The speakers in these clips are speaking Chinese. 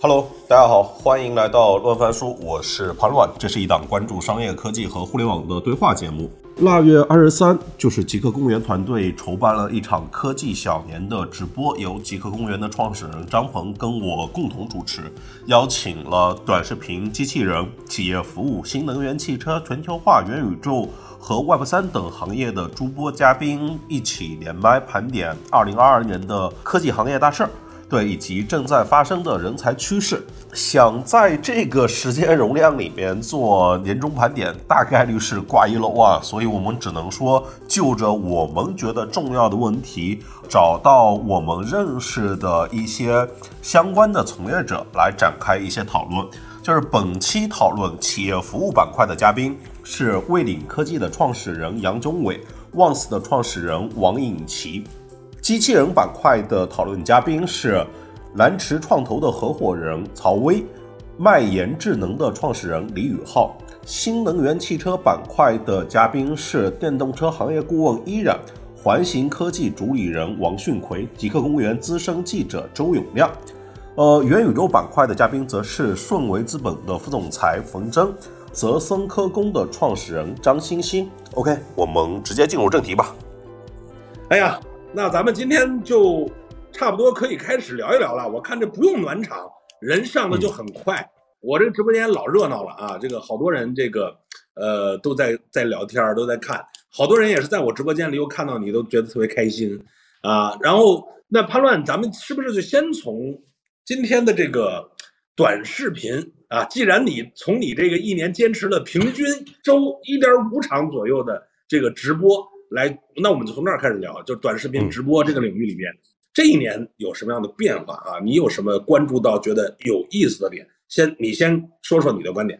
Hello，大家好，欢迎来到乱翻书，我是潘乱，这是一档关注商业科技和互联网的对话节目。腊月二十三，就是极客公园团队筹办了一场科技小年的直播，由极客公园的创始人张鹏跟我共同主持，邀请了短视频、机器人、企业服务、新能源汽车、全球化、元宇宙和 Web 三等行业的诸播嘉宾一起连麦盘点二零二二年的科技行业大事儿。对，以及正在发生的人才趋势，想在这个时间容量里面做年终盘点，大概率是挂一漏啊。所以我们只能说，就着我们觉得重要的问题，找到我们认识的一些相关的从业者来展开一些讨论。就是本期讨论企业服务板块的嘉宾是卫领科技的创始人杨宗纬，Once 的创始人王颖琪。机器人板块的讨论嘉宾是蓝驰创投的合伙人曹威，迈研智能的创始人李宇浩。新能源汽车板块的嘉宾是电动车行业顾问依然，环形科技主理人王迅奎，极客公园资深记者周永亮。呃，元宇宙板块的嘉宾则是顺为资本的副总裁冯真，泽森科工的创始人张欣欣。OK，我们直接进入正题吧。哎呀。那咱们今天就差不多可以开始聊一聊了。我看这不用暖场，人上的就很快。我这个直播间老热闹了啊，这个好多人这个呃都在在聊天，都在看。好多人也是在我直播间里又看到你，都觉得特别开心啊。然后那潘乱，咱们是不是就先从今天的这个短视频啊？既然你从你这个一年坚持了平均周一点五场左右的这个直播。来，那我们就从这儿开始聊，就短视频直播这个领域里面，这一年有什么样的变化啊？你有什么关注到觉得有意思的点？先，你先说说你的观点。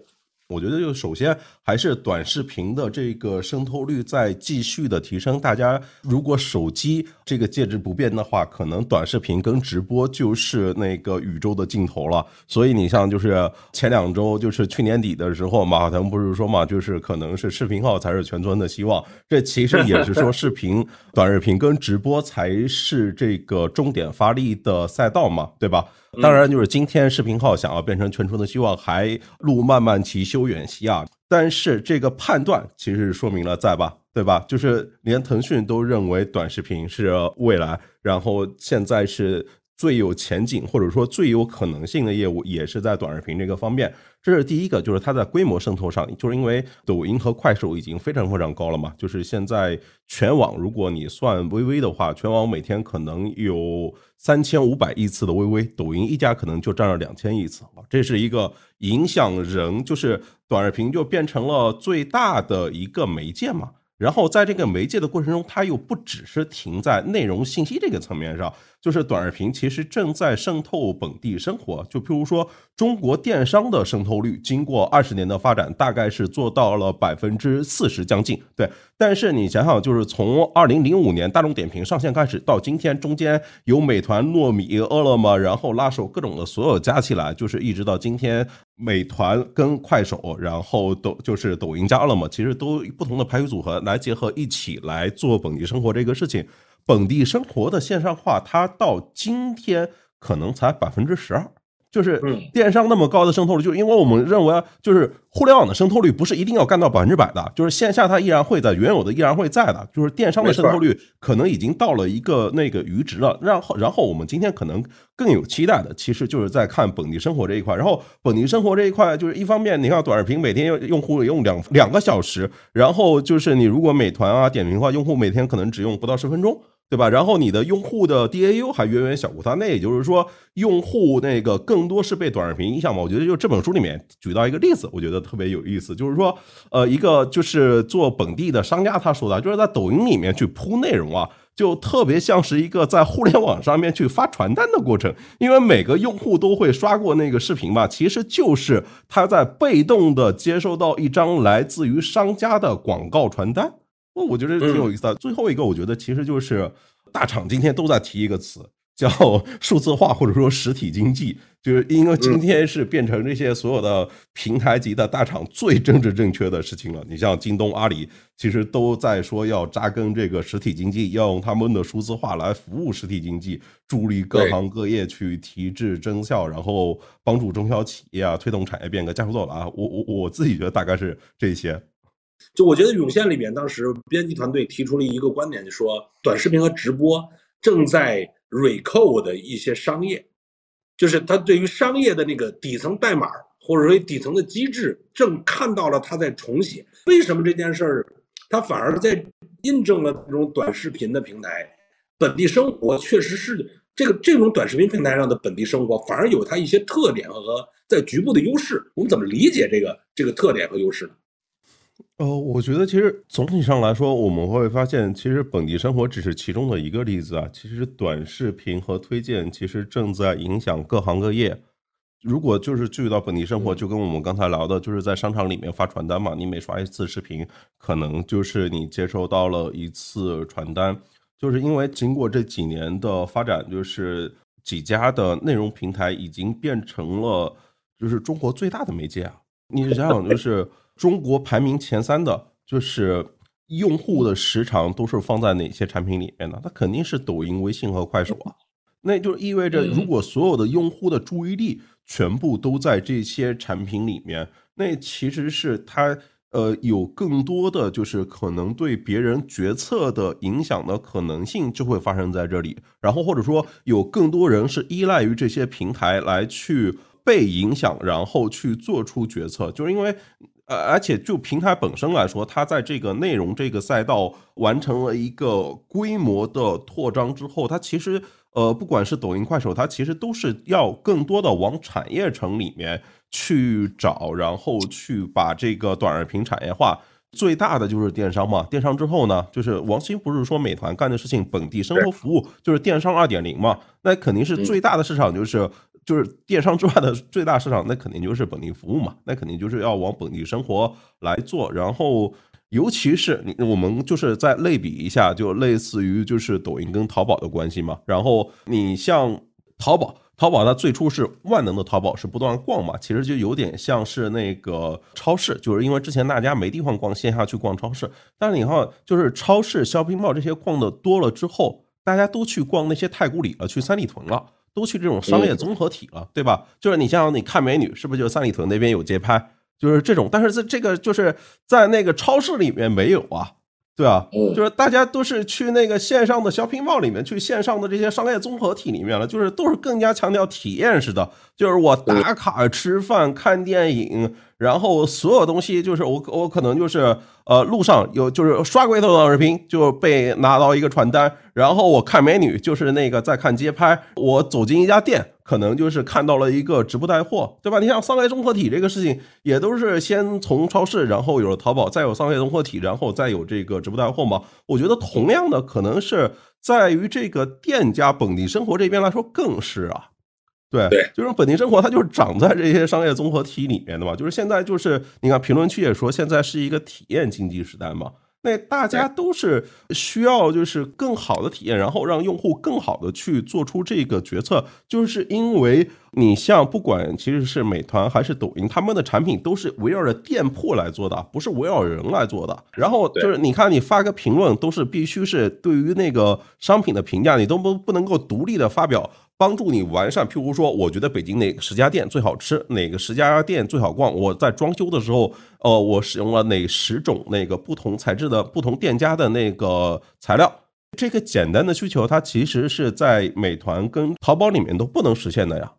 我觉得就首先还是短视频的这个渗透率在继续的提升。大家如果手机这个介质不变的话，可能短视频跟直播就是那个宇宙的尽头了。所以你像就是前两周，就是去年底的时候，马化腾不是说嘛，就是可能是视频号才是全村的希望。这其实也是说视频、短视频跟直播才是这个重点发力的赛道嘛，对吧？当然，就是今天视频号想要变成全村的希望，还路漫漫其修远兮啊！但是这个判断其实说明了在吧，对吧？就是连腾讯都认为短视频是未来，然后现在是。最有前景或者说最有可能性的业务也是在短视频这个方面，这是第一个，就是它在规模渗透上，就是因为抖音和快手已经非常非常高了嘛，就是现在全网如果你算微微的话，全网每天可能有三千五百亿次的微微，抖音一家可能就占了两千亿次，这是一个影响人，就是短视频就变成了最大的一个媒介嘛。然后在这个媒介的过程中，它又不只是停在内容信息这个层面上，就是短视频其实正在渗透本地生活。就譬如说，中国电商的渗透率，经过二十年的发展，大概是做到了百分之四十将近。对，但是你想想，就是从二零零五年大众点评上线开始到今天，中间有美团、糯米、饿了么，然后拉手各种的所有加起来，就是一直到今天。美团跟快手，然后抖就是抖音加了么，其实都不同的排序组合来结合一起来做本地生活这个事情。本地生活的线上化，它到今天可能才百分之十二。就是电商那么高的渗透率，就是因为我们认为，就是互联网的渗透率不是一定要干到百分之百的，就是线下它依然会在，原有的依然会在的，就是电商的渗透率可能已经到了一个那个阈值了。然后，然后我们今天可能更有期待的，其实就是在看本地生活这一块。然后，本地生活这一块，就是一方面，你看短视频每天用用户用两两个小时，然后就是你如果美团啊、点评的话，用户每天可能只用不到十分钟。对吧？然后你的用户的 DAU 还远远小过它，那也就是说，用户那个更多是被短视频影响嘛？我觉得就这本书里面举到一个例子，我觉得特别有意思，就是说，呃，一个就是做本地的商家他说的，就是在抖音里面去铺内容啊，就特别像是一个在互联网上面去发传单的过程，因为每个用户都会刷过那个视频吧，其实就是他在被动的接收到一张来自于商家的广告传单。我我觉得挺有意思的。最后一个，我觉得其实就是大厂今天都在提一个词，叫 数字化或者说实体经济，就是因为今天是变成这些所有的平台级的大厂最政治正确的事情了。你像京东、阿里，其实都在说要扎根这个实体经济，要用他们的数字化来服务实体经济，助力各行各业去提质增效，然后帮助中小企业啊推动产业变革，加速做了啊。我我我自己觉得大概是这些。就我觉得《涌现》里面当时编辑团队提出了一个观点，就说短视频和直播正在。Recode 一些商业，就是他对于商业的那个底层代码或者说底层的机制，正看到了他在重写。为什么这件事儿，他反而在印证了这种短视频的平台本地生活确实是这个这种短视频平台上的本地生活，反而有它一些特点和在局部的优势。我们怎么理解这个这个特点和优势呢？呃，我觉得其实总体上来说，我们会发现，其实本地生活只是其中的一个例子啊。其实短视频和推荐其实正在影响各行各业。如果就是注意到本地生活，就跟我们刚才聊的，就是在商场里面发传单嘛，你每刷一次视频，可能就是你接收到了一次传单。就是因为经过这几年的发展，就是几家的内容平台已经变成了就是中国最大的媒介啊。你想想，就是。中国排名前三的，就是用户的时长都是放在哪些产品里面呢？它肯定是抖音、微信和快手啊。那就意味着，如果所有的用户的注意力全部都在这些产品里面，那其实是它呃有更多的就是可能对别人决策的影响的可能性就会发生在这里。然后或者说有更多人是依赖于这些平台来去被影响，然后去做出决策，就是因为。呃，而且就平台本身来说，它在这个内容这个赛道完成了一个规模的扩张之后，它其实呃，不管是抖音、快手，它其实都是要更多的往产业城里面去找，然后去把这个短视频产业化。最大的就是电商嘛，电商之后呢，就是王鑫不是说美团干的事情，本地生活服务就是电商二点零嘛，那肯定是最大的市场就是。就是电商之外的最大市场，那肯定就是本地服务嘛，那肯定就是要往本地生活来做。然后，尤其是你我们就是再类比一下，就类似于就是抖音跟淘宝的关系嘛。然后你像淘宝，淘宝它最初是万能的淘宝，是不断逛嘛，其实就有点像是那个超市，就是因为之前大家没地方逛，线下去逛超市。但是你看，就是超市、小平报这些逛的多了之后，大家都去逛那些太古里了，去三里屯了。都去这种商业综合体了，对吧？就是你像你看美女，是不是就三里屯那边有街拍？就是这种，但是在这个就是在那个超市里面没有啊，对啊，就是大家都是去那个线上的 shopping mall 里面，去线上的这些商业综合体里面了，就是都是更加强调体验式的，就是我打卡吃饭、看电影。然后所有东西就是我我可能就是呃路上有就是刷过一套短视频就被拿到一个传单，然后我看美女就是那个在看街拍，我走进一家店可能就是看到了一个直播带货，对吧？你像商业综合体这个事情也都是先从超市，然后有了淘宝，再有商业综合体，然后再有这个直播带货嘛。我觉得同样的可能是在于这个店家本地生活这边来说更是啊。对，就是本地生活，它就是长在这些商业综合体里面的嘛。就是现在，就是你看评论区也说，现在是一个体验经济时代嘛。那大家都是需要就是更好的体验，然后让用户更好的去做出这个决策，就是因为你像不管其实是美团还是抖音，他们的产品都是围绕着店铺来做的，不是围绕人来做的。然后就是你看你发个评论，都是必须是对于那个商品的评价，你都不不能够独立的发表。帮助你完善，譬如说，我觉得北京哪十家店最好吃，哪个十家店最好逛。我在装修的时候，呃，我使用了哪十种那个不同材质的不同店家的那个材料。这个简单的需求，它其实是在美团跟淘宝里面都不能实现的呀，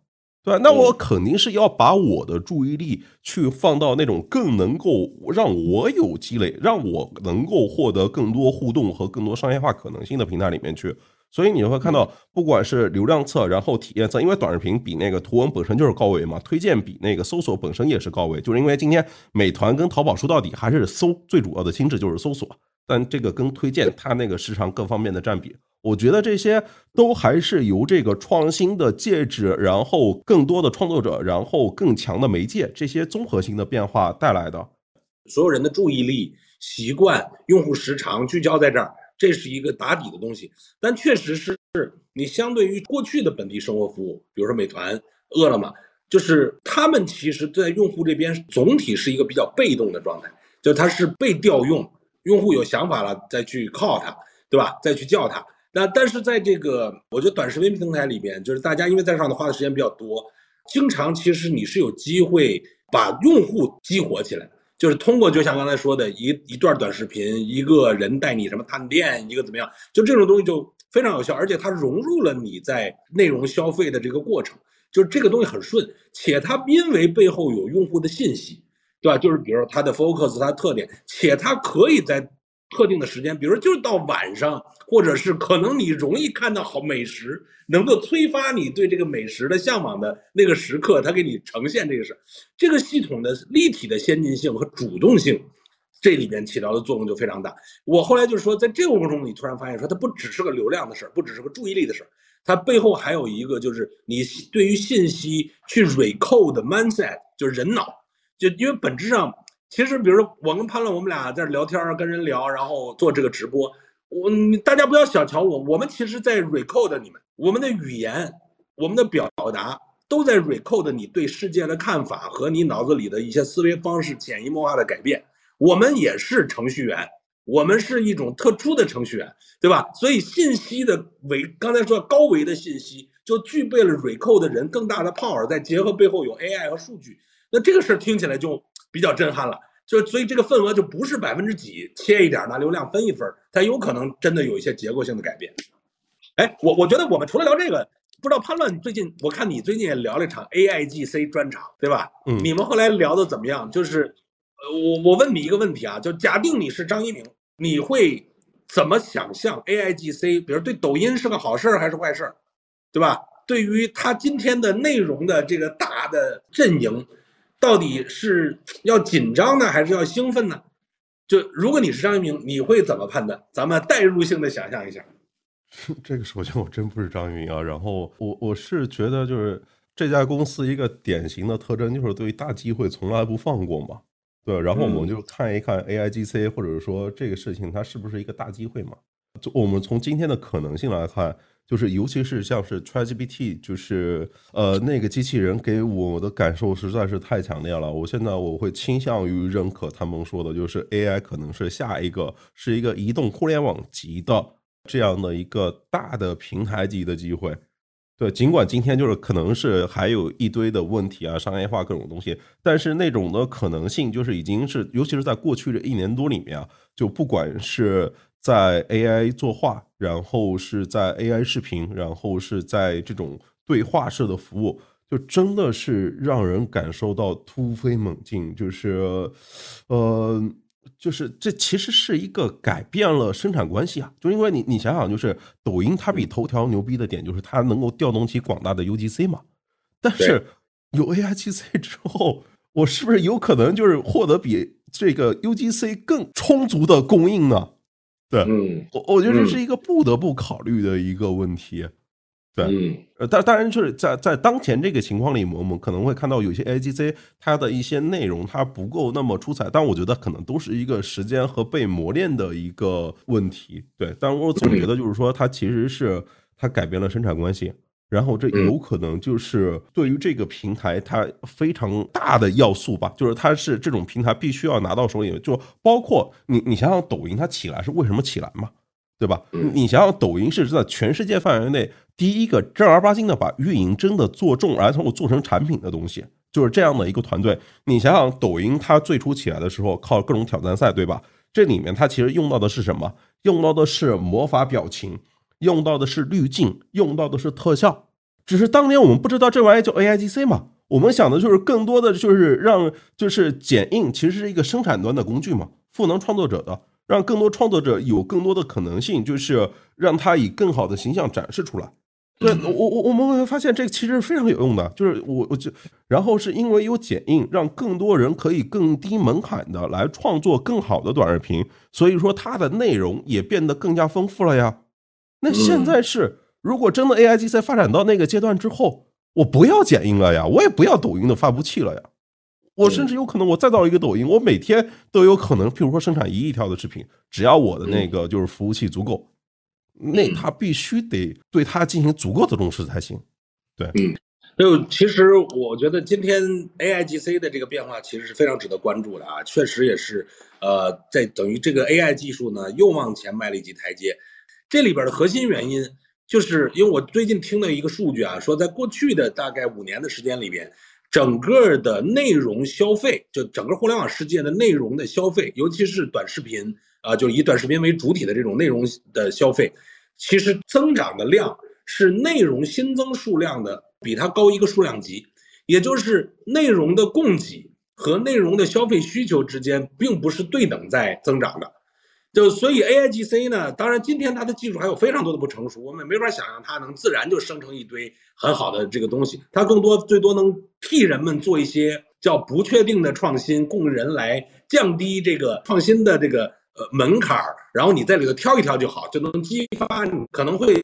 对吧？那我肯定是要把我的注意力去放到那种更能够让我有积累，让我能够获得更多互动和更多商业化可能性的平台里面去。所以你会看到，不管是流量侧，然后体验侧，因为短视频比那个图文本身就是高维嘛，推荐比那个搜索本身也是高维，就是因为今天美团跟淘宝说到底还是搜最主要的心智就是搜索，但这个跟推荐它那个时长各方面的占比，我觉得这些都还是由这个创新的介质，然后更多的创作者，然后更强的媒介这些综合性的变化带来的。所有人的注意力、习惯、用户时长聚焦在这儿。这是一个打底的东西。但确实是你相对于过去的本地生活服务，比如说美团、饿了么，就是他们其实在用户这边总体是一个比较被动的状态，就它是被调用，用户有想法了再去 call 它，对吧？再去叫它。那但是在这个我觉得短视频平台里边，就是大家因为在上头花的时间比较多，经常其实你是有机会把用户激活起来。就是通过，就像刚才说的一一段短视频，一个人带你什么探店，一个怎么样，就这种东西就非常有效，而且它融入了你在内容消费的这个过程，就是这个东西很顺，且它因为背后有用户的信息，对吧？就是比如说它的 focus，它的特点，且它可以在。特定的时间，比如就是到晚上，或者是可能你容易看到好美食，能够催发你对这个美食的向往的那个时刻，它给你呈现这个事，这个系统的立体的先进性和主动性，这里边起到的作用就非常大。我后来就是说，在这个过程中，你突然发现说，它不只是个流量的事儿，不只是个注意力的事儿，它背后还有一个就是你对于信息去 recode mindset，就是人脑，就因为本质上。其实，比如说我跟潘乐，我们俩在这聊天跟人聊，然后做这个直播，我大家不要小瞧我，我们其实在 recode 你们，我们的语言，我们的表达都在 recode 你对世界的看法和你脑子里的一些思维方式潜移默化的改变。我们也是程序员，我们是一种特殊的程序员，对吧？所以信息的维，刚才说高维的信息，就具备了 recode 的人更大的 power，再结合背后有 AI 和数据，那这个事儿听起来就。比较震撼了，就所以这个份额就不是百分之几切一点拿流量分一分它有可能真的有一些结构性的改变。哎，我我觉得我们除了聊这个，不知道潘乱最近我看你最近也聊了一场 AIGC 专场，对吧？嗯，你们后来聊的怎么样？就是，呃，我我问你一个问题啊，就假定你是张一鸣，你会怎么想象 AIGC？比如对抖音是个好事儿还是坏事儿，对吧？对于他今天的内容的这个大的阵营。到底是要紧张呢，还是要兴奋呢？就如果你是张一鸣，你会怎么判断？咱们代入性的想象一下。这个首先我真不是张一鸣啊，然后我我是觉得就是这家公司一个典型的特征就是对大机会从来不放过嘛，对。然后我们就看一看 AIGC，或者说这个事情它是不是一个大机会嘛？就我们从今天的可能性来看。就是，尤其是像是 ChatGPT，就是呃，那个机器人给我的感受实在是太强烈了。我现在我会倾向于认可他们说的，就是 AI 可能是下一个是一个移动互联网级的这样的一个大的平台级的机会。对，尽管今天就是可能是还有一堆的问题啊，商业化各种东西，但是那种的可能性就是已经是，尤其是在过去这一年多里面啊，就不管是。在 AI 作画，然后是在 AI 视频，然后是在这种对话式的服务，就真的是让人感受到突飞猛进。就是，呃，就是这其实是一个改变了生产关系啊。就因为你你想想，就是抖音它比头条牛逼的点，就是它能够调动起广大的 UGC 嘛。但是有 AIGC 之后，我是不是有可能就是获得比这个 UGC 更充足的供应呢？对，嗯，我我觉得这是一个不得不考虑的一个问题。对，嗯，呃，但当然就是在在当前这个情况里，我们可能会看到有些 A G C 它的一些内容它不够那么出彩，但我觉得可能都是一个时间和被磨练的一个问题。对，但我总觉得就是说，它其实是它改变了生产关系。然后这有可能就是对于这个平台它非常大的要素吧，就是它是这种平台必须要拿到手里，就包括你你想想抖音它起来是为什么起来嘛，对吧？你想想抖音是在全世界范围内第一个正儿八经的把运营真的做重，然后做成产品的东西，就是这样的一个团队。你想想抖音它最初起来的时候靠各种挑战赛，对吧？这里面它其实用到的是什么？用到的是魔法表情。用到的是滤镜，用到的是特效，只是当年我们不知道这玩意叫 A I G C 嘛，我们想的就是更多的就是让就是剪映其实是一个生产端的工具嘛，赋能创作者的，让更多创作者有更多的可能性，就是让他以更好的形象展示出来。对我我我们会发现这个其实非常有用的，就是我我就然后是因为有剪映，让更多人可以更低门槛的来创作更好的短视频，所以说它的内容也变得更加丰富了呀。那现在是，如果真的 AI G C 发展到那个阶段之后，我不要剪映了呀，我也不要抖音的发布器了呀，我甚至有可能我再造一个抖音，我每天都有可能，譬如说生产一亿条的视频，只要我的那个就是服务器足够，那他必须得对它进行足够的重视才行。对，嗯。就其实我觉得今天 A I G C 的这个变化其实是非常值得关注的啊，确实也是，呃，在等于这个 A I 技术呢又往前迈了一级台阶。这里边的核心原因，就是因为我最近听到一个数据啊，说在过去的大概五年的时间里边，整个的内容消费，就整个互联网世界的内容的消费，尤其是短视频啊，就以短视频为主体的这种内容的消费，其实增长的量是内容新增数量的。比它高一个数量级，也就是内容的供给和内容的消费需求之间并不是对等在增长的，就所以 A I G C 呢，当然今天它的技术还有非常多的不成熟，我们没法想象它能自然就生成一堆很好的这个东西，它更多最多能替人们做一些叫不确定的创新，供人来降低这个创新的这个呃门槛儿，然后你在里头挑一挑就好，就能激发你可能会。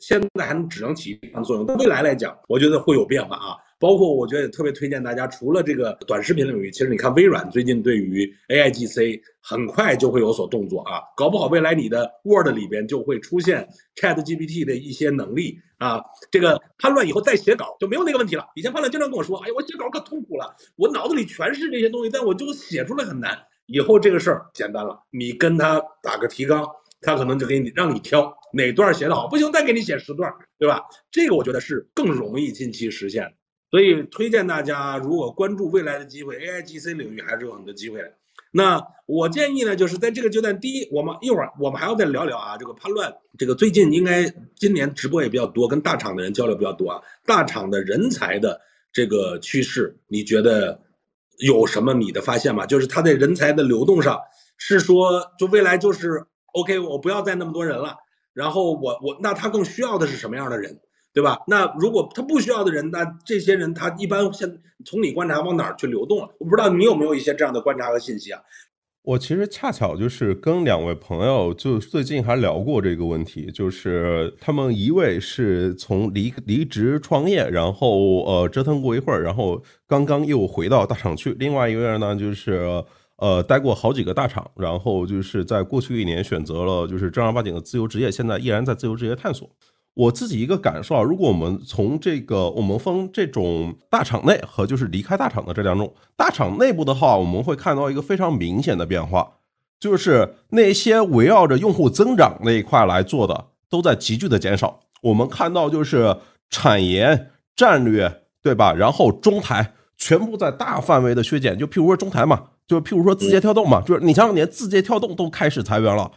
现在还能只能起一定作用，但未来来讲，我觉得会有变化啊。包括我觉得也特别推荐大家，除了这个短视频领域，其实你看微软最近对于 A I G C 很快就会有所动作啊，搞不好未来你的 Word 里边就会出现 Chat G P T 的一些能力啊。这个叛乱以后再写稿就没有那个问题了。以前叛乱经常跟我说，哎呀，我写稿可痛苦了，我脑子里全是这些东西，但我就写出来很难。以后这个事儿简单了，你跟他打个提纲。他可能就给你让你挑哪段写的好，不行再给你写十段，对吧？这个我觉得是更容易近期实现。所以推荐大家，如果关注未来的机会，A I G C 领域还是有很多机会的。那我建议呢，就是在这个阶段，第一，我们一会儿我们还要再聊聊啊，这个叛乱，这个最近应该今年直播也比较多，跟大厂的人交流比较多啊。大厂的人才的这个趋势，你觉得有什么你的发现吗？就是他在人才的流动上，是说就未来就是。OK，我不要再那么多人了。然后我我那他更需要的是什么样的人，对吧？那如果他不需要的人，那这些人他一般现从你观察往哪儿去流动了？我不知道你有没有一些这样的观察和信息啊？我其实恰巧就是跟两位朋友就最近还聊过这个问题，就是他们一位是从离离职创业，然后呃折腾过一会儿，然后刚刚又回到大厂去；另外一位呢就是。呃，待过好几个大厂，然后就是在过去一年选择了就是正儿八经的自由职业，现在依然在自由职业探索。我自己一个感受啊，如果我们从这个我们分这种大厂内和就是离开大厂的这两种，大厂内部的话，我们会看到一个非常明显的变化，就是那些围绕着用户增长那一块来做的都在急剧的减少。我们看到就是产研战略对吧，然后中台全部在大范围的削减，就譬如说中台嘛。就譬如说字节跳动嘛，就是你想想连字节跳动都开始裁员了，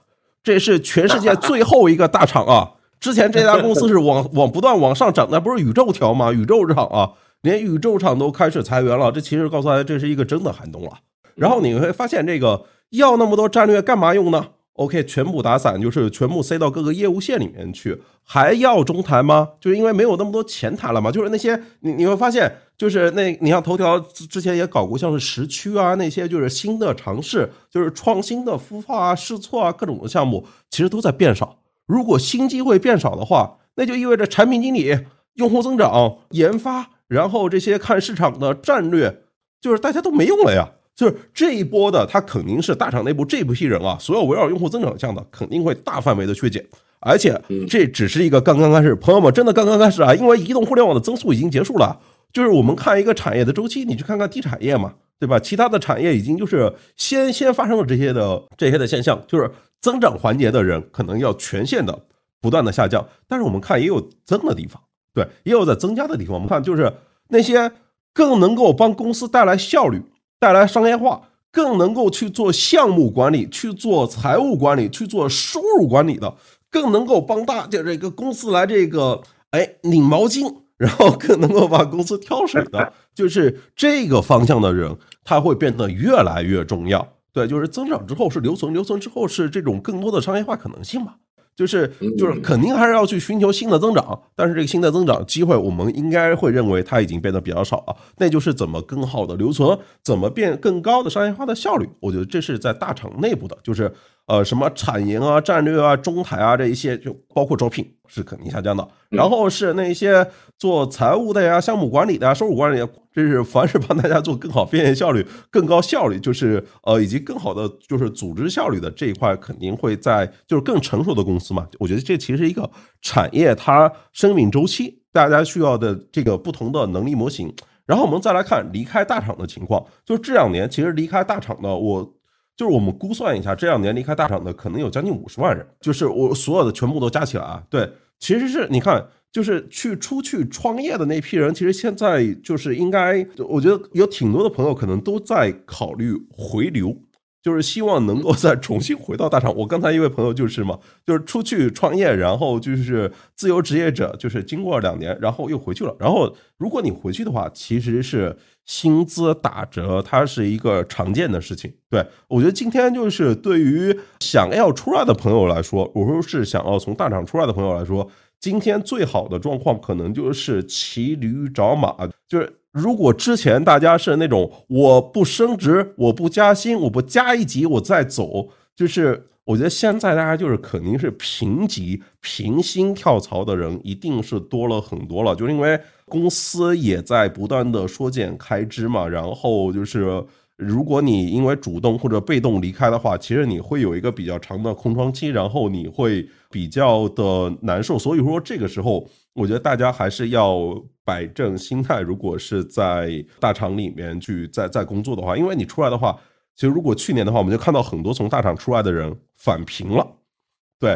这是全世界 最后一个大厂啊！之前这家公司是往 往不断往上涨，那不是宇宙条吗？宇宙厂啊，连宇宙厂都开始裁员了，这其实告诉大家这是一个真的寒冬了。然后你会发现，这个要那么多战略干嘛用呢？OK，全部打散，就是全部塞到各个业务线里面去，还要中台吗？就是因为没有那么多钱谈了嘛。就是那些你你会发现，就是那你像头条之前也搞过，像是时区啊那些，就是新的尝试，就是创新的孵化啊、试错啊各种的项目，其实都在变少。如果新机会变少的话，那就意味着产品经理、用户增长、研发，然后这些看市场的战略，就是大家都没用了呀。就是这一波的，它肯定是大厂内部这批人啊，所有围绕用户增长项的，肯定会大范围的削减，而且这只是一个刚刚开始，朋友们真的刚刚开始啊，因为移动互联网的增速已经结束了。就是我们看一个产业的周期，你去看看地产业嘛，对吧？其他的产业已经就是先先发生了这些的这些的现象，就是增长环节的人可能要全线的不断的下降，但是我们看也有增的地方，对，也有在增加的地方。我们看就是那些更能够帮公司带来效率。带来商业化，更能够去做项目管理、去做财务管理、去做收入管理的，更能够帮大家这个公司来这个哎拧毛巾，然后更能够把公司挑水的，就是这个方向的人，他会变得越来越重要。对，就是增长之后是留存，留存之后是这种更多的商业化可能性嘛。就是就是肯定还是要去寻求新的增长，但是这个新的增长机会，我们应该会认为它已经变得比较少了。那就是怎么更好的留存，怎么变更高的商业化的效率。我觉得这是在大厂内部的，就是呃，什么产研啊、战略啊、中台啊这一些，就包括招聘是肯定下降的。然后是那些做财务的呀、项目管理的呀、收入管理，这是凡是帮大家做更好、变现效率、更高效率，就是呃以及更好的就是组织效率的这一块，肯定会在就是更成熟的公司嘛。我觉得这其实是一个产业它生命周期，大家需要的这个不同的能力模型。然后我们再来看离开大厂的情况，就是这两年其实离开大厂的我。就是我们估算一下，这两年离开大厂的可能有将近五十万人，就是我所有的全部都加起来啊。对，其实是你看，就是去出去创业的那批人，其实现在就是应该，我觉得有挺多的朋友可能都在考虑回流。就是希望能够再重新回到大厂。我刚才一位朋友就是嘛，就是出去创业，然后就是自由职业者，就是经过两年，然后又回去了。然后如果你回去的话，其实是薪资打折，它是一个常见的事情。对我觉得今天就是对于想要出来的朋友来说，我说是想要从大厂出来的朋友来说，今天最好的状况可能就是骑驴找马，就是。如果之前大家是那种我不升职，我不加薪，我不加一级我再走，就是我觉得现在大家就是肯定是平级平薪跳槽的人一定是多了很多了，就是因为公司也在不断的缩减开支嘛，然后就是如果你因为主动或者被动离开的话，其实你会有一个比较长的空窗期，然后你会比较的难受，所以说这个时候。我觉得大家还是要摆正心态。如果是在大厂里面去在在工作的话，因为你出来的话，其实如果去年的话，我们就看到很多从大厂出来的人返贫了。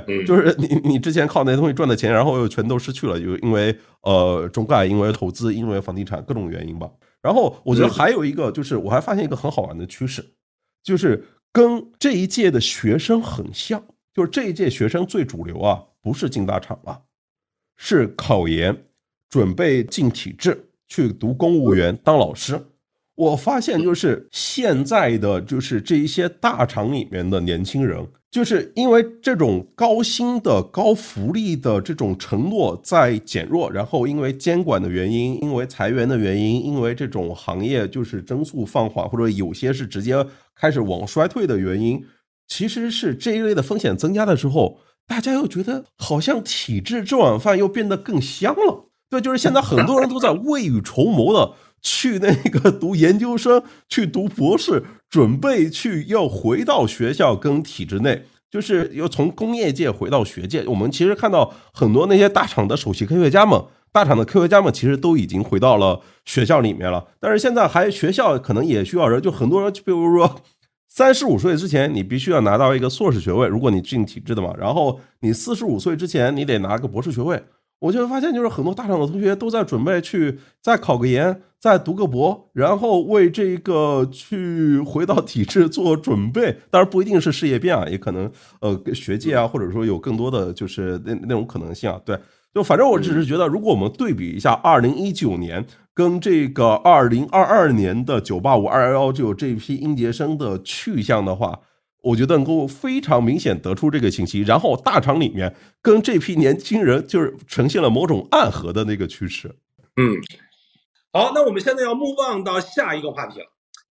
对，就是你 你之前靠那些东西赚的钱，然后又全都失去了，就因为呃中概，因为投资，因为房地产各种原因吧。然后我觉得还有一个就是，我还发现一个很好玩的趋势，就是跟这一届的学生很像，就是这一届学生最主流啊，不是进大厂了。是考研，准备进体制去读公务员当老师。我发现就是现在的就是这一些大厂里面的年轻人，就是因为这种高薪的高福利的这种承诺在减弱，然后因为监管的原因，因为裁员的原因，因为这种行业就是增速放缓，或者有些是直接开始往衰退的原因，其实是这一类的风险增加的时候。大家又觉得好像体制这碗饭又变得更香了，对，就是现在很多人都在未雨绸缪的去那个读研究生，去读博士，准备去要回到学校跟体制内，就是又从工业界回到学界。我们其实看到很多那些大厂的首席科学家们，大厂的科学家们其实都已经回到了学校里面了，但是现在还学校可能也需要人，就很多人，就比如说。三十五岁之前，你必须要拿到一个硕士学位，如果你进体制的嘛。然后你四十五岁之前，你得拿个博士学位。我就发现，就是很多大厂的同学都在准备去再考个研，再读个博，然后为这个去回到体制做准备。当然不一定是事业编啊，也可能呃学界啊，或者说有更多的就是那那种可能性啊。对，就反正我只是觉得，如果我们对比一下二零一九年。跟这个二零二二年的九八五二幺幺就这批应届生的去向的话，我觉得能够非常明显得出这个信息。然后大厂里面跟这批年轻人就是呈现了某种暗合的那个趋势。嗯，好，那我们现在要目望到下一个话题了。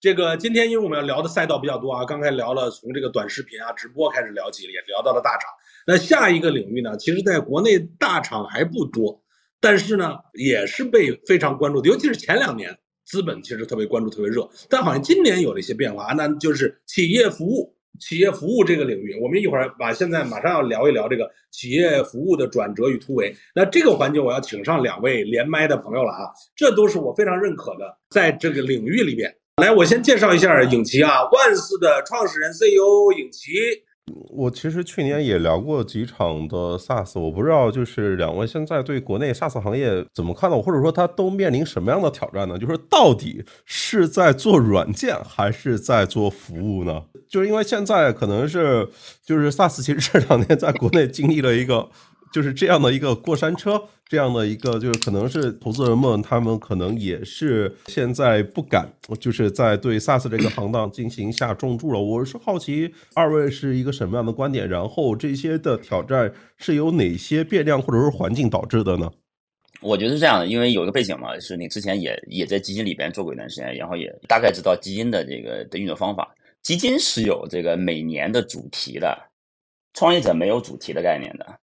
这个今天因为我们要聊的赛道比较多啊，刚才聊了从这个短视频啊、直播开始聊起，也聊到了大厂。那下一个领域呢，其实在国内大厂还不多。但是呢，也是被非常关注的，尤其是前两年，资本其实特别关注，特别热。但好像今年有了一些变化，那就是企业服务、企业服务这个领域。我们一会儿把现在马上要聊一聊这个企业服务的转折与突围。那这个环节我要请上两位连麦的朋友了啊，这都是我非常认可的，在这个领域里边。来，我先介绍一下影奇啊，万斯的创始人 CEO 影奇。我其实去年也聊过几场的 SaaS，我不知道就是两位现在对国内 SaaS 行业怎么看的？或者说它都面临什么样的挑战呢？就是到底是在做软件还是在做服务呢？就是因为现在可能是就是 SaaS 其实这两年在国内经历了一个。就是这样的一个过山车，这样的一个就是可能是投资人们他们可能也是现在不敢，就是在对 SaaS 这个行当进行下重注了。我是好奇二位是一个什么样的观点，然后这些的挑战是由哪些变量或者说环境导致的呢？我觉得是这样的，因为有一个背景嘛，是你之前也也在基金里边做过一段时间，然后也大概知道基金的这个的运作方法。基金是有这个每年的主题的，创业者没有主题的概念的。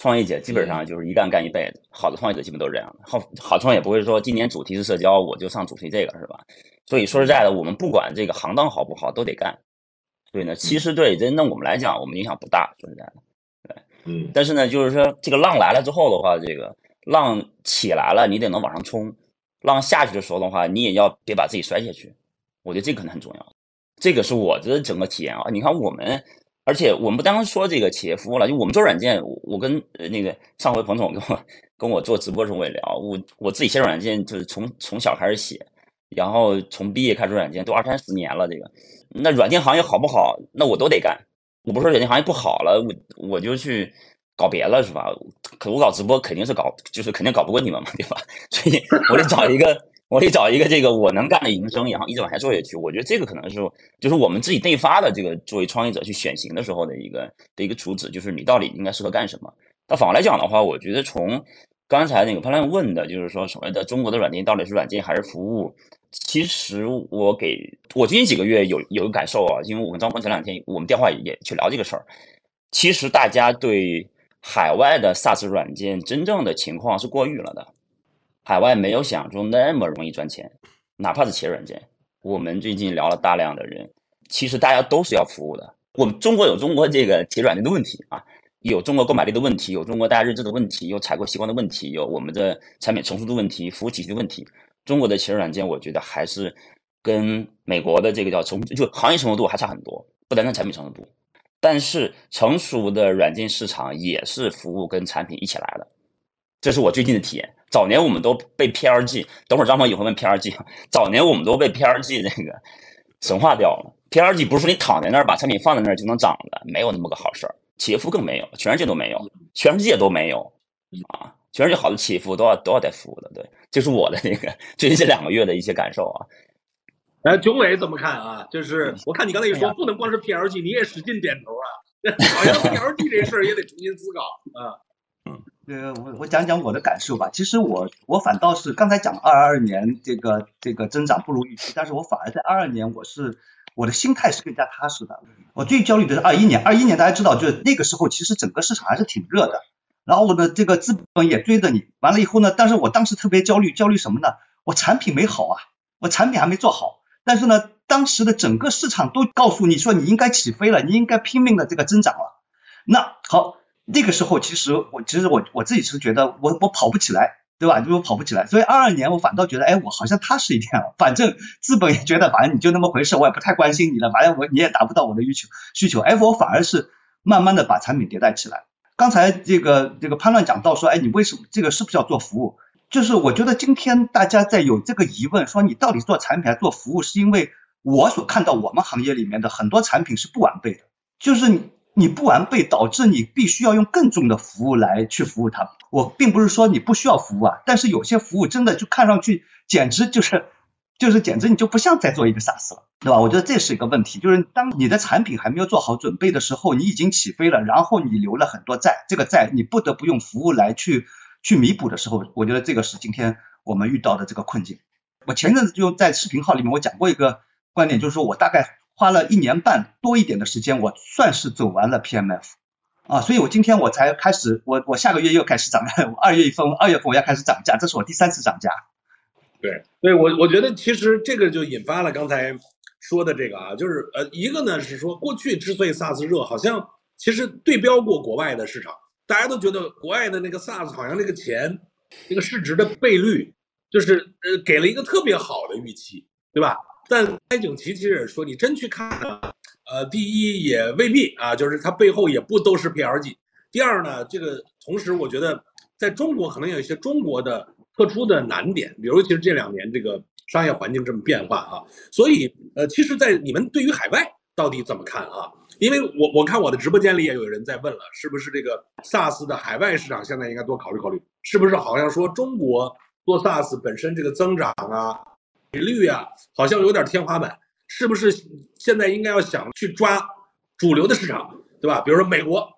创业者基本上就是一干干一辈子，好的创业者基本都是这样的。好好创业不会说今年主题是社交，我就上主题这个是吧？所以说实在的，我们不管这个行当好不好，都得干。所以呢，其实对真正我们来讲，我们影响不大。说实在的，对，嗯。但是呢，就是说这个浪来了之后的话，这个浪起来了，你得能往上冲；浪下去的时候的话，你也要别把自己摔下去。我觉得这可能很重要。这个是我的整个体验啊。你看我们。而且我们不单说这个企业服务了，就我们做软件，我跟那个上回彭总跟我跟我做直播时候我也聊，我我自己写软件就是从从小开始写，然后从毕业开始软件都二三十年了，这个那软件行业好不好，那我都得干。我不说软件行业不好了，我我就去搞别了，是吧？可我搞直播肯定是搞，就是肯定搞不过你们嘛，对吧？所以我得找一个。我得找一个这个我能干的营生，然后一直往下做下去。我觉得这个可能是就是我们自己内发的这个作为创业者去选型的时候的一个的一个主旨，就是你到底应该适合干什么。那反过来讲的话，我觉得从刚才那个潘亮问的，就是说所谓的中国的软件到底是软件还是服务？其实我给我最近几个月有有个感受啊，因为我跟张鹏前两天我们电话也去聊这个事儿。其实大家对海外的 SaaS 软件真正的情况是过誉了的。海外没有想象中那么容易赚钱，哪怕是企业软件。我们最近聊了大量的人，其实大家都是要服务的。我们中国有中国这个企业软件的问题啊，有中国购买力的问题，有中国大家认知的问题，有采购习惯的问题，有我们的产品成熟的问题，服务体系的问题。中国的企业软件，我觉得还是跟美国的这个叫成就行业成熟度还差很多，不单单产品成熟度。但是成熟的软件市场也是服务跟产品一起来的，这是我最近的体验。早年我们都被 PRG，等会儿张鹏也会问 PRG。早年我们都被 PRG 那个神化掉了。PRG 不是说你躺在那儿把产品放在那儿就能涨的，没有那么个好事儿。企业服务更没有，全世界都没有，全世界都没有啊！全世界好的企业服务都要都要带服务的，对，这是我的那个最近这两个月的一些感受啊。哎，囧伟怎么看啊？就是我看你刚才一说不能光是 PLG，你也使劲点头啊，好像 PLG 这事儿也得重新思考啊。呃，我我讲讲我的感受吧。其实我我反倒是刚才讲二二年这个这个增长不如预期，但是我反而在二二年我是我的心态是更加踏实的。我最焦虑的是二一年，二一年大家知道，就是那个时候其实整个市场还是挺热的，然后我的这个资本也追着你，完了以后呢，但是我当时特别焦虑，焦虑什么呢？我产品没好啊，我产品还没做好，但是呢，当时的整个市场都告诉你说你应该起飞了，你应该拼命的这个增长了。那好。那个时候，其实我其实我我自己是觉得我我跑不起来，对吧？就我跑不起来，所以二二年我反倒觉得，哎，我好像踏实一点了。反正资本也觉得，反正你就那么回事，我也不太关心你了。反正我你也达不到我的需求需求，哎，我反而是慢慢的把产品迭代起来。刚才这个这个潘乱讲到说，哎，你为什么这个是不是要做服务？就是我觉得今天大家在有这个疑问，说你到底做产品还是做服务，是因为我所看到我们行业里面的很多产品是不完备的，就是你你。不完备，导致你必须要用更重的服务来去服务他。我并不是说你不需要服务啊，但是有些服务真的就看上去简直就是，就是简直你就不像在做一个 SaaS 了，对吧？我觉得这是一个问题，就是当你的产品还没有做好准备的时候，你已经起飞了，然后你留了很多债，这个债你不得不用服务来去去弥补的时候，我觉得这个是今天我们遇到的这个困境。我前阵子就在视频号里面我讲过一个观点，就是说我大概。花了一年半多一点的时间，我算是走完了 PMF 啊，所以我今天我才开始，我我下个月又开始涨，我二月份二月份我要开始涨价，这是我第三次涨价。对，对我我觉得其实这个就引发了刚才说的这个啊，就是呃一个呢是说过去之所以 SaaS 热，好像其实对标过国外的市场，大家都觉得国外的那个 SaaS 好像那个钱，这个市值的倍率，就是呃给了一个特别好的预期，对吧？但开景琦其实也说，你真去看，呃，第一也未必啊，就是它背后也不都是 PLG。第二呢，这个同时我觉得在中国可能有一些中国的特殊的难点，比如其实这两年这个商业环境这么变化啊，所以呃，其实，在你们对于海外到底怎么看啊？因为我我看我的直播间里也有人在问了，是不是这个 SaaS 的海外市场现在应该多考虑考虑？是不是好像说中国做 SaaS 本身这个增长啊？率啊，好像有点天花板，是不是现在应该要想去抓主流的市场，对吧？比如说美国，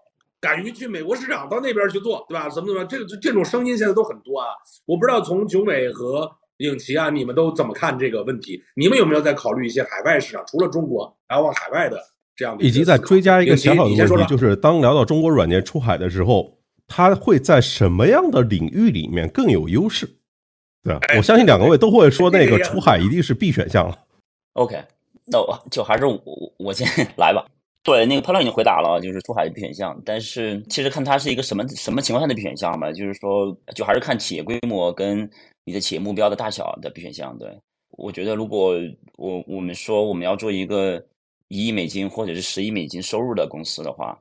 敢于去美国市场到那边去做，对吧？怎么怎么，这个这种声音现在都很多啊。我不知道从九美和影奇啊，你们都怎么看这个问题？你们有没有在考虑一些海外市场，除了中国，然后往海外的这样的？以及再追加一个小小的问题，就是当聊到中国软件出海的时候，它会在什么样的领域里面更有优势？对，我相信两个位都会说那个出海一定是 B 选项了。OK，那我就还是我我先 来吧。对，那个潘乱已经回答了，就是出海的 B 选项。但是其实看它是一个什么什么情况下的 B 选项吧，就是说，就还是看企业规模跟你的企业目标的大小的 B 选项。对我觉得，如果我我们说我们要做一个一亿美金或者是十亿美金收入的公司的话，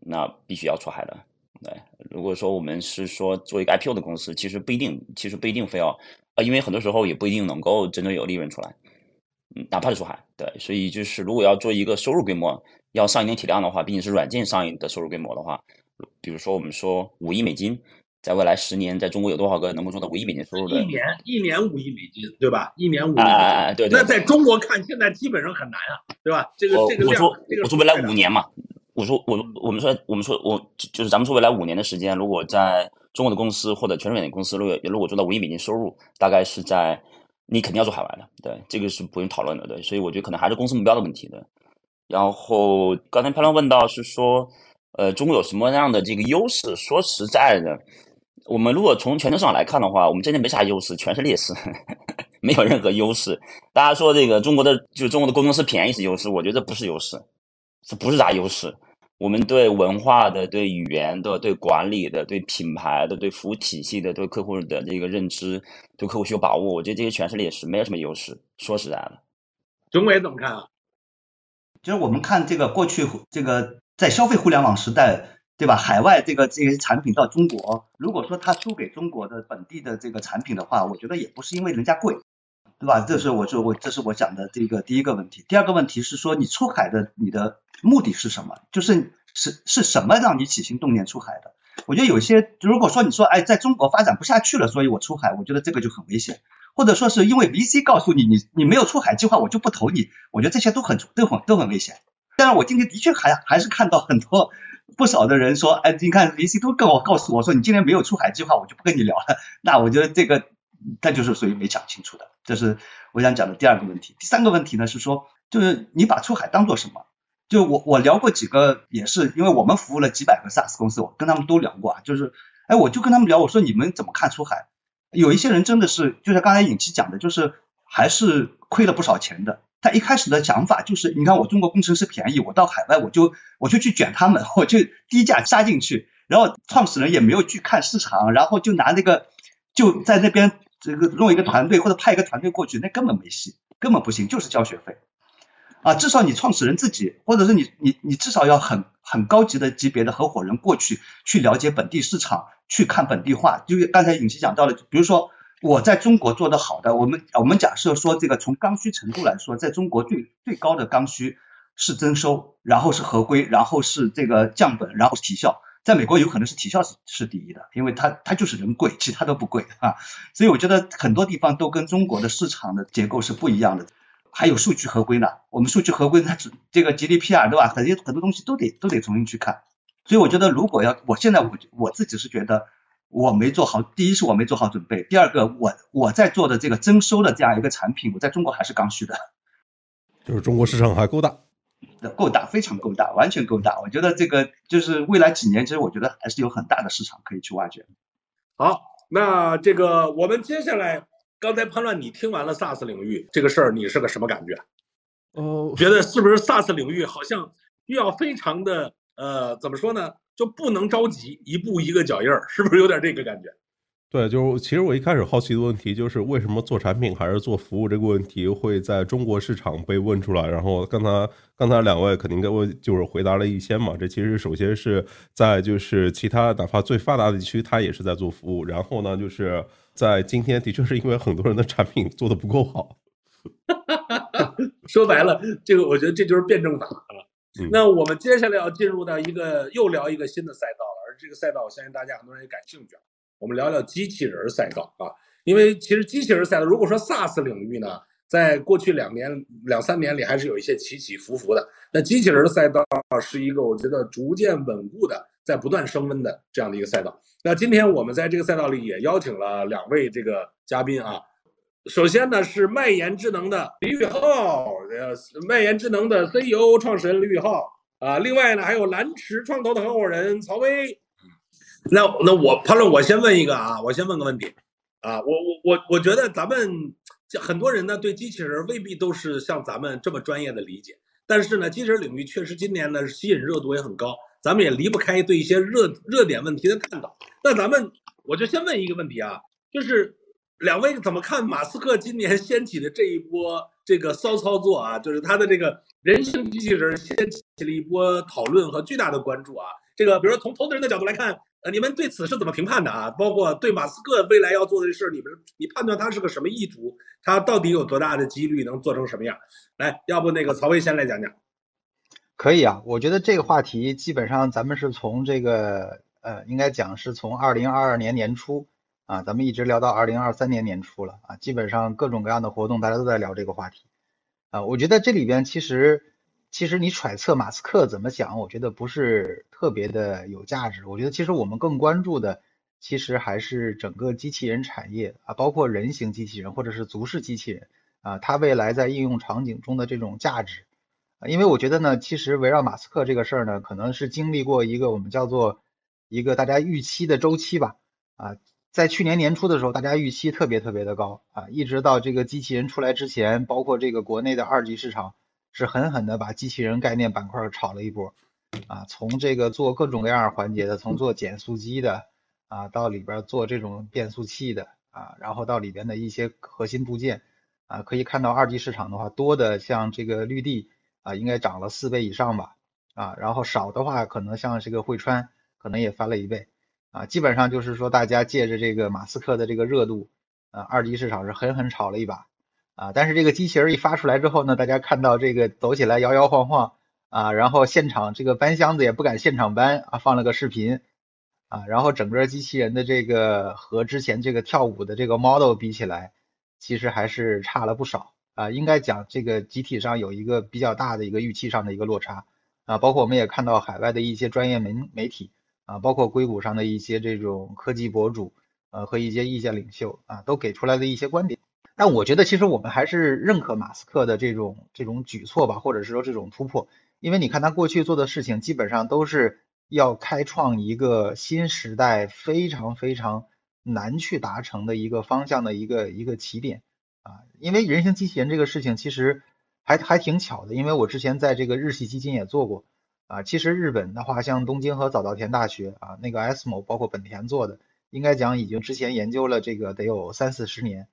那必须要出海的。对，如果说我们是说做一个 IPO 的公司，其实不一定，其实不一定非要啊，因为很多时候也不一定能够真正有利润出来。嗯，哪怕是出海，对，所以就是如果要做一个收入规模。要上一定体量的话，毕竟是软件上的收入规模的话，比如说我们说五亿美金，在未来十年，在中国有多少个能够做到五亿美金收入的？一年一年五亿美金，对吧？一年五亿。哎哎对对。那在中国看，现在基本上很难啊，对吧？这个这个量，这个我说未来五年嘛，我说我我们说我们说我就是咱们说未来五年的时间，如果在中国的公司或者全软件公司，如果如果做到五亿美金收入，大概是在你肯定要做海外的，对，这个是不用讨论的，对，所以我觉得可能还是公司目标的问题，对。然后刚才潘乱问到是说，呃，中国有什么样的这个优势？说实在的，我们如果从全球市场来看的话，我们真的没啥优势，全是劣势，没有任何优势。大家说这个中国的就中国的工程师便宜是优势，我觉得不是优势，这不是啥优势。我们对文化的、对语言的、对管理的、对品牌的、对服务体系的、对客户的这个认知、对客户需求把握，我觉得这些全是劣势，没有什么优势。说实在的，钟伟怎么看啊？就是我们看这个过去这个在消费互联网时代，对吧？海外这个这些产品到中国，如果说它输给中国的本地的这个产品的话，我觉得也不是因为人家贵，对吧？这是我说我这是我讲的这个第一个问题。第二个问题是说你出海的你的目的是什么？就是是是什么让你起心动念出海的？我觉得有些如果说你说哎在中国发展不下去了，所以我出海，我觉得这个就很危险。或者说是因为 VC 告诉你，你你没有出海计划，我就不投你。我觉得这些都很都很都很危险。但是我今天的确还还是看到很多不少的人说，哎，你看 VC 都跟我告诉我说，你今天没有出海计划，我就不跟你聊了。那我觉得这个他就是属于没讲清楚的。这是我想讲的第二个问题。第三个问题呢是说，就是你把出海当做什么？就我我聊过几个，也是因为我们服务了几百个 SaaS 公司，我跟他们都聊过啊。就是，哎，我就跟他们聊，我说你们怎么看出海？有一些人真的是，就像刚才尹奇讲的，就是还是亏了不少钱的。他一开始的想法就是，你看我中国工程师便宜，我到海外我就我就去卷他们，我就低价杀进去。然后创始人也没有去看市场，然后就拿那个就在那边这个弄一个团队或者派一个团队过去，那根本没戏，根本不行，就是交学费。啊，至少你创始人自己，或者是你你你至少要很很高级的级别的合伙人过去去了解本地市场，去看本地化。就刚才尹奇讲到了，比如说我在中国做的好的，我们我们假设说这个从刚需程度来说，在中国最最高的刚需是增收，然后是合规，然后是这个降本，然后是提效。在美国有可能是体校是是第一的，因为它它就是人贵，其他都不贵啊。所以我觉得很多地方都跟中国的市场的结构是不一样的。还有数据合规呢，我们数据合规，它只这个 GDPR 对吧？很多很多东西都得都得重新去看。所以我觉得，如果要我现在我我自己是觉得我没做好，第一是我没做好准备，第二个我我在做的这个征收的这样一个产品，我在中国还是刚需的，就是中国市场还够大，够大，非常够大，完全够大。我觉得这个就是未来几年，其实我觉得还是有很大的市场可以去挖掘。好，那这个我们接下来。刚才潘乱，你听完了 SaaS 领域这个事儿，你是个什么感觉？哦，觉得是不是 SaaS 领域好像需要非常的呃，怎么说呢？就不能着急，一步一个脚印儿，是不是有点这个感觉？对，就是其实我一开始好奇的问题就是为什么做产品还是做服务这个问题会在中国市场被问出来。然后刚才刚才两位肯定给我就是回答了一些嘛。这其实首先是在就是其他哪怕最发达的地区，他也是在做服务。然后呢，就是在今天的确是因为很多人的产品做的不够好。说白了，这个我觉得这就是辩证法了。那我们接下来要进入到一个又聊一个新的赛道了，而这个赛道我相信大家很多人也感兴趣。我们聊聊机器人赛道啊，因为其实机器人赛道，如果说 SaaS 领域呢，在过去两年、两三年里还是有一些起起伏伏的。那机器人赛道是一个我觉得逐渐稳固的，在不断升温的这样的一个赛道。那今天我们在这个赛道里也邀请了两位这个嘉宾啊，首先呢是麦言智能的李宇浩，呃，麦言智能的 CEO 创始人李宇浩啊，另外呢还有蓝驰创投的合伙人曹威。那那我潘论，我先问一个啊，我先问个问题啊，我我我我觉得咱们很多人呢对机器人未必都是像咱们这么专业的理解，但是呢，机器人领域确实今年呢吸引热度也很高，咱们也离不开对一些热热点问题的探讨。那咱们我就先问一个问题啊，就是两位怎么看马斯克今年掀起的这一波这个骚操作啊？就是他的这个人形机器人掀起了一波讨论和巨大的关注啊。这个比如说从投资人的角度来看。呃，你们对此是怎么评判的啊？包括对马斯克未来要做的事儿，你们你判断他是个什么意图？他到底有多大的几率能做成什么样？来，要不那个曹威先来讲讲。可以啊，我觉得这个话题基本上咱们是从这个呃，应该讲是从二零二二年年初啊，咱们一直聊到二零二三年年初了啊，基本上各种各样的活动大家都在聊这个话题啊。我觉得这里边其实。其实你揣测马斯克怎么想，我觉得不是特别的有价值。我觉得其实我们更关注的，其实还是整个机器人产业啊，包括人形机器人或者是足式机器人啊，它未来在应用场景中的这种价值。因为我觉得呢，其实围绕马斯克这个事儿呢，可能是经历过一个我们叫做一个大家预期的周期吧。啊，在去年年初的时候，大家预期特别特别的高啊，一直到这个机器人出来之前，包括这个国内的二级市场。是狠狠的把机器人概念板块炒了一波，啊，从这个做各种各样环节的，从做减速机的，啊，到里边做这种变速器的，啊，然后到里边的一些核心部件，啊，可以看到二级市场的话多的像这个绿地，啊，应该涨了四倍以上吧，啊，然后少的话可能像这个汇川，可能也翻了一倍，啊，基本上就是说大家借着这个马斯克的这个热度，啊，二级市场是狠狠炒了一把。啊，但是这个机器人一发出来之后呢，大家看到这个走起来摇摇晃晃啊，然后现场这个搬箱子也不敢现场搬啊，放了个视频啊，然后整个机器人的这个和之前这个跳舞的这个 model 比起来，其实还是差了不少啊，应该讲这个集体上有一个比较大的一个预期上的一个落差啊，包括我们也看到海外的一些专业媒媒体啊，包括硅谷上的一些这种科技博主呃和一些意见领袖啊，都给出来的一些观点。但我觉得，其实我们还是认可马斯克的这种这种举措吧，或者是说这种突破，因为你看他过去做的事情，基本上都是要开创一个新时代非常非常难去达成的一个方向的一个一个起点啊。因为人形机器人这个事情其实还还挺巧的，因为我之前在这个日系基金也做过啊。其实日本的话，像东京和早稻田大学啊，那个 SMO 包括本田做的，应该讲已经之前研究了这个得有三四十年。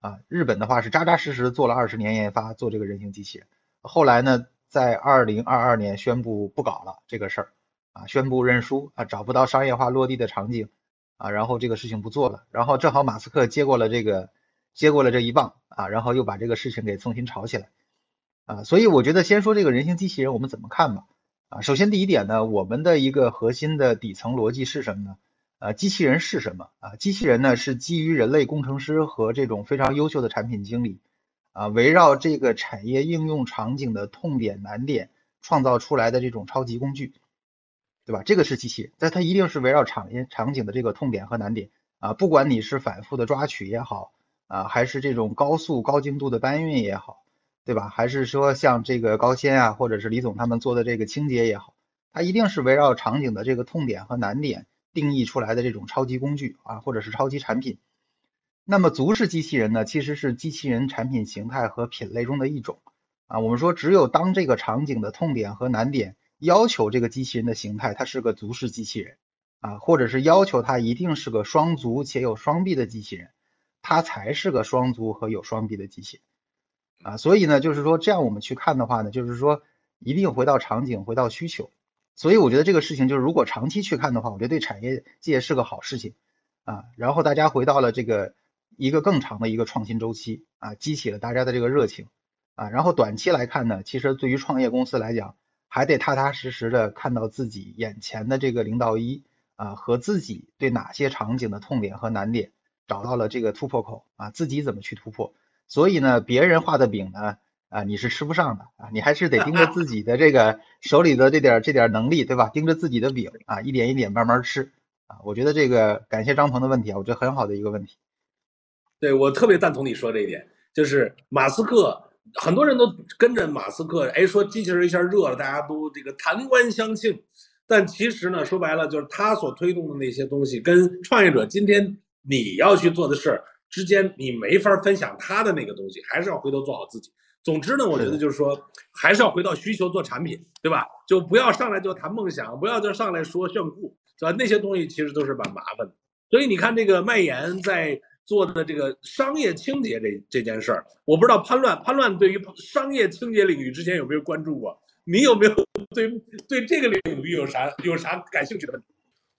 啊，日本的话是扎扎实实做了二十年研发，做这个人形机器人。后来呢，在二零二二年宣布不搞了这个事儿，啊，宣布认输，啊，找不到商业化落地的场景，啊，然后这个事情不做了。然后正好马斯克接过了这个，接过了这一棒，啊，然后又把这个事情给重新炒起来，啊，所以我觉得先说这个人形机器人我们怎么看吧，啊，首先第一点呢，我们的一个核心的底层逻辑是什么呢？啊，机器人是什么啊？机器人呢是基于人类工程师和这种非常优秀的产品经理啊，围绕这个产业应用场景的痛点难点创造出来的这种超级工具，对吧？这个是机器人，但它一定是围绕产业场景的这个痛点和难点啊，不管你是反复的抓取也好啊，还是这种高速高精度的搬运也好，对吧？还是说像这个高纤啊，或者是李总他们做的这个清洁也好，它一定是围绕场景的这个痛点和难点。定义出来的这种超级工具啊，或者是超级产品，那么足式机器人呢，其实是机器人产品形态和品类中的一种啊。我们说，只有当这个场景的痛点和难点要求这个机器人的形态它是个足式机器人啊，或者是要求它一定是个双足且有双臂的机器人，它才是个双足和有双臂的机器人啊。所以呢，就是说这样我们去看的话呢，就是说一定回到场景，回到需求。所以我觉得这个事情就是，如果长期去看的话，我觉得对产业界是个好事情啊。然后大家回到了这个一个更长的一个创新周期啊，激起了大家的这个热情啊。然后短期来看呢，其实对于创业公司来讲，还得踏踏实实的看到自己眼前的这个零到一啊，和自己对哪些场景的痛点和难点找到了这个突破口啊，自己怎么去突破。所以呢，别人画的饼呢。啊，你是吃不上的啊，你还是得盯着自己的这个手里的这点这点能力，对吧？盯着自己的饼啊，一点一点慢慢吃啊。我觉得这个感谢张鹏的问题啊，我觉得很好的一个问题。对我特别赞同你说这一点，就是马斯克，很多人都跟着马斯克，哎，说机器人一下热了，大家都这个弹冠相庆。但其实呢，说白了就是他所推动的那些东西，跟创业者今天你要去做的事儿之间，你没法分享他的那个东西，还是要回头做好自己。总之呢，我觉得就是说，还是要回到需求做产品，对吧？就不要上来就谈梦想，不要就上来说炫酷，是吧？那些东西其实都是蛮麻烦的。所以你看，这个麦言在做的这个商业清洁这这件事儿，我不知道潘乱潘乱对于商业清洁领域之前有没有关注过？你有没有对对这个领域有啥有啥感兴趣的问题？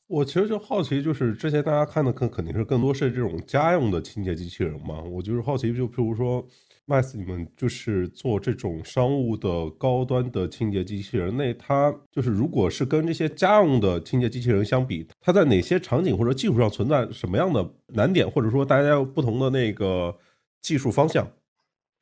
我其实就好奇，就是之前大家看的肯肯定是更多是这种家用的清洁机器人嘛，我就是好奇，就譬如说。麦斯，你们就是做这种商务的高端的清洁机器人，那它就是如果是跟这些家用的清洁机器人相比，它在哪些场景或者技术上存在什么样的难点，或者说大家有不同的那个技术方向？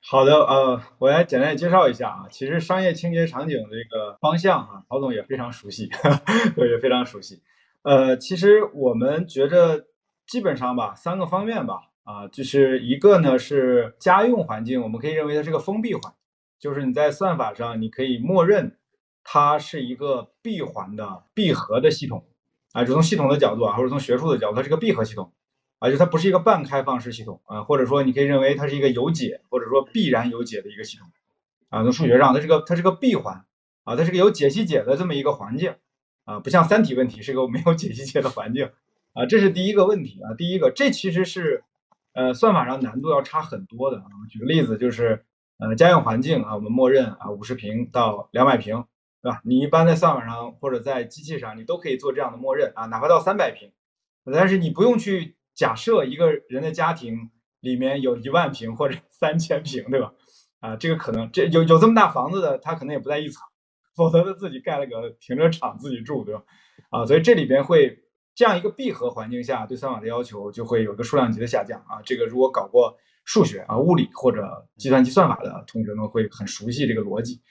好的，呃，我来简单介绍一下啊。其实商业清洁场景这个方向啊，曹总也非常熟悉，对，也非常熟悉。呃，其实我们觉着基本上吧，三个方面吧。啊，就是一个呢是家用环境，我们可以认为它是个封闭环，就是你在算法上你可以默认它是一个闭环的闭合的系统，啊，就从系统的角度啊，或者从学术的角度，它是个闭合系统，啊，就它不是一个半开放式系统啊，或者说你可以认为它是一个有解或者说必然有解的一个系统，啊，从数学上它是个它是个闭环，啊，它是个有解析解的这么一个环境，啊，不像三体问题是个没有解析解的环境，啊，这是第一个问题啊，第一个这其实是。呃，算法上难度要差很多的啊。举个例子，就是呃，家用环境啊，我们默认啊，五十平到两百平，对吧？你一般在算法上或者在机器上，你都可以做这样的默认啊，哪怕到三百平，但是你不用去假设一个人的家庭里面有一万平或者 三千平，对吧？啊，这个可能这有有这么大房子的，他可能也不在一层，否则他自己盖了个停车场自己住，对吧？啊，所以这里边会。这样一个闭合环境下，对算法的要求就会有一个数量级的下降啊。这个如果搞过数学啊、物理或者计算机算法的同学们会很熟悉这个逻辑。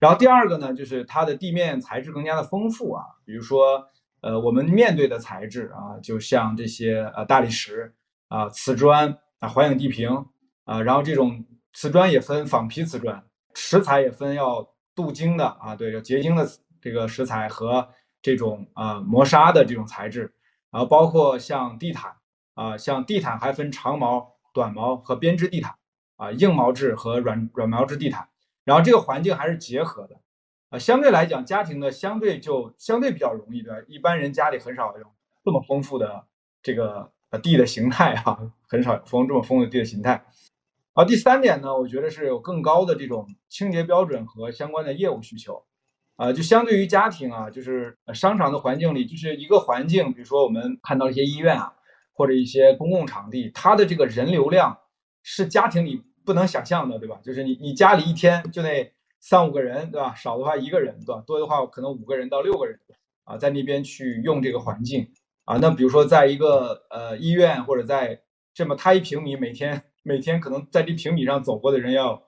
然后第二个呢，就是它的地面材质更加的丰富啊，比如说呃我们面对的材质啊，就像这些呃大理石啊、瓷砖啊、环影地平啊，然后这种瓷砖也分仿皮瓷砖，石材也分要镀晶的啊，对，要结晶的这个石材和。这种啊磨砂的这种材质，然后包括像地毯啊，像地毯还分长毛、短毛和编织地毯啊，硬毛质和软软毛质地毯，然后这个环境还是结合的啊，相对来讲家庭的相对就相对比较容易的，一般人家里很少有这么丰富的这个呃地的形态哈，很少有丰这么丰富的地的形态。啊，第三点呢，我觉得是有更高的这种清洁标准和相关的业务需求。啊，就相对于家庭啊，就是商场的环境里，就是一个环境。比如说，我们看到一些医院啊，或者一些公共场地，它的这个人流量是家庭里不能想象的，对吧？就是你你家里一天就得三五个人，对吧？少的话一个人，对吧？多的话可能五个人到六个人啊，在那边去用这个环境啊。那比如说，在一个呃医院或者在这么它一平米，每天每天可能在这平米上走过的人要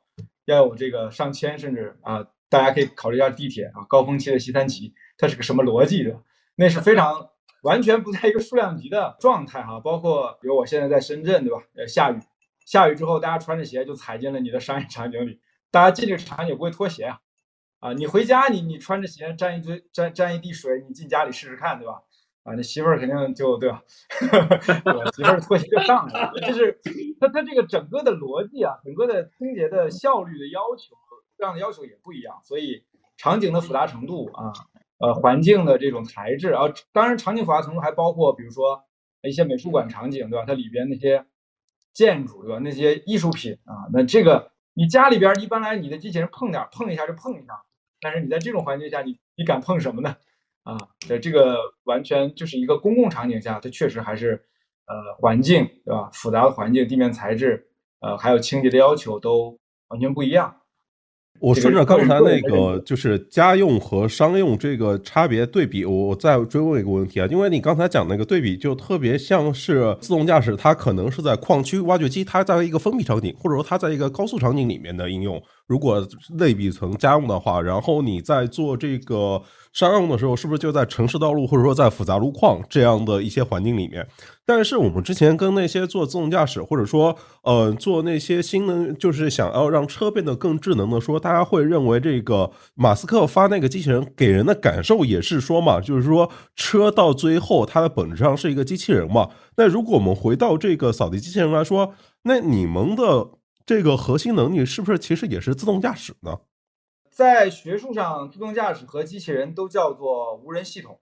要有这个上千，甚至啊。大家可以考虑一下地铁啊，高峰期的西三旗，它是个什么逻辑的？那是非常完全不在一个数量级的状态哈。包括比如我现在在深圳，对吧？呃，下雨，下雨之后，大家穿着鞋就踩进了你的商业场景里。大家进这个场景不会脱鞋啊？啊，你回家你你穿着鞋沾一堆沾沾一地水，你进家里试试看，对吧？啊，那媳妇儿肯定就对吧？我媳妇儿脱鞋就上来了，就是它它这个整个的逻辑啊，整个的清洁的效率的要求。这样的要求也不一样，所以场景的复杂程度啊，呃，环境的这种材质，啊，当然场景复杂程度还包括，比如说一些美术馆场景，对吧？它里边那些建筑，对吧？那些艺术品啊，那这个你家里边一般来，你的机器人碰点碰一下就碰一下，但是你在这种环境下，你你敢碰什么呢？啊，在这个完全就是一个公共场景下，它确实还是呃环境，对吧？复杂的环境、地面材质，呃，还有清洁的要求都完全不一样。我顺着刚才那个就是家用和商用这个差别对比，我我再追问一个问题啊，因为你刚才讲那个对比就特别像是自动驾驶，它可能是在矿区挖掘机，它在一个封闭场景，或者说它在一个高速场景里面的应用，如果类比成家用的话，然后你在做这个商用的时候，是不是就在城市道路或者说在复杂路况这样的一些环境里面？但是我们之前跟那些做自动驾驶或者说呃做那些新能，就是想要让车变得更智能的，说大家会认为这个马斯克发那个机器人给人的感受也是说嘛，就是说车到最后它的本质上是一个机器人嘛。那如果我们回到这个扫地机器人来说，那你们的这个核心能力是不是其实也是自动驾驶呢？在学术上，自动驾驶和机器人都叫做无人系统。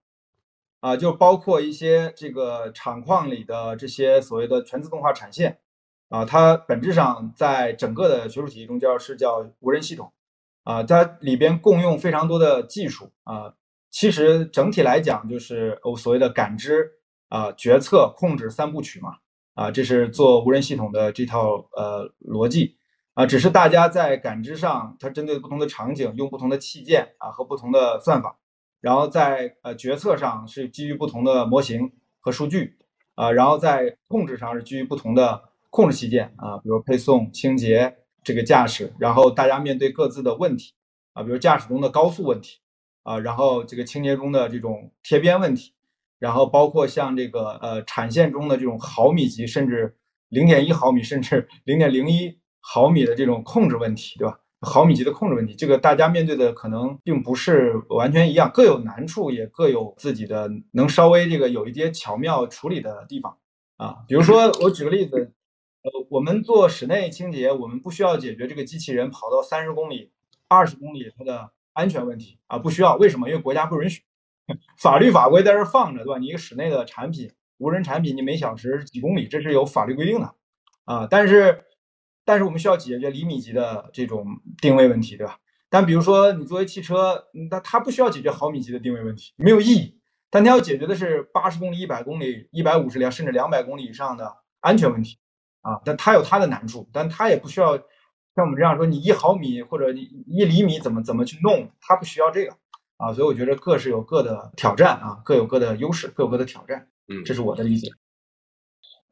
啊，就包括一些这个厂矿里的这些所谓的全自动化产线，啊，它本质上在整个的学术体系中叫是叫无人系统，啊，它里边共用非常多的技术，啊，其实整体来讲就是我所谓的感知、啊决策、控制三部曲嘛，啊，这是做无人系统的这套呃逻辑，啊，只是大家在感知上，它针对不同的场景用不同的器件啊和不同的算法。然后在呃决策上是基于不同的模型和数据，啊，然后在控制上是基于不同的控制器件啊，比如配送、清洁这个驾驶，然后大家面对各自的问题啊，比如驾驶中的高速问题啊，然后这个清洁中的这种贴边问题，然后包括像这个呃产线中的这种毫米级甚至零点一毫米甚至零点零一毫米的这种控制问题，对吧？毫米级的控制问题，这个大家面对的可能并不是完全一样，各有难处，也各有自己的能稍微这个有一些巧妙处理的地方啊。比如说，我举个例子，呃，我们做室内清洁，我们不需要解决这个机器人跑到三十公里、二十公里它的安全问题啊，不需要。为什么？因为国家不允许，法律法规在这放着，对吧？你一个室内的产品，无人产品，你每小时几公里，这是有法律规定的啊。但是。但是我们需要解决厘米级的这种定位问题，对吧？但比如说你作为汽车，那它不需要解决毫米级的定位问题，没有意义。但它要解决的是八十公里、一百公里、一百五十两甚至两百公里以上的安全问题啊。但它有它的难处，但它也不需要像我们这样说，你一毫米或者你一厘米怎么怎么去弄，它不需要这个啊。所以我觉得各是有各的挑战啊，各有各的优势，各有各的挑战。嗯，这是我的理解。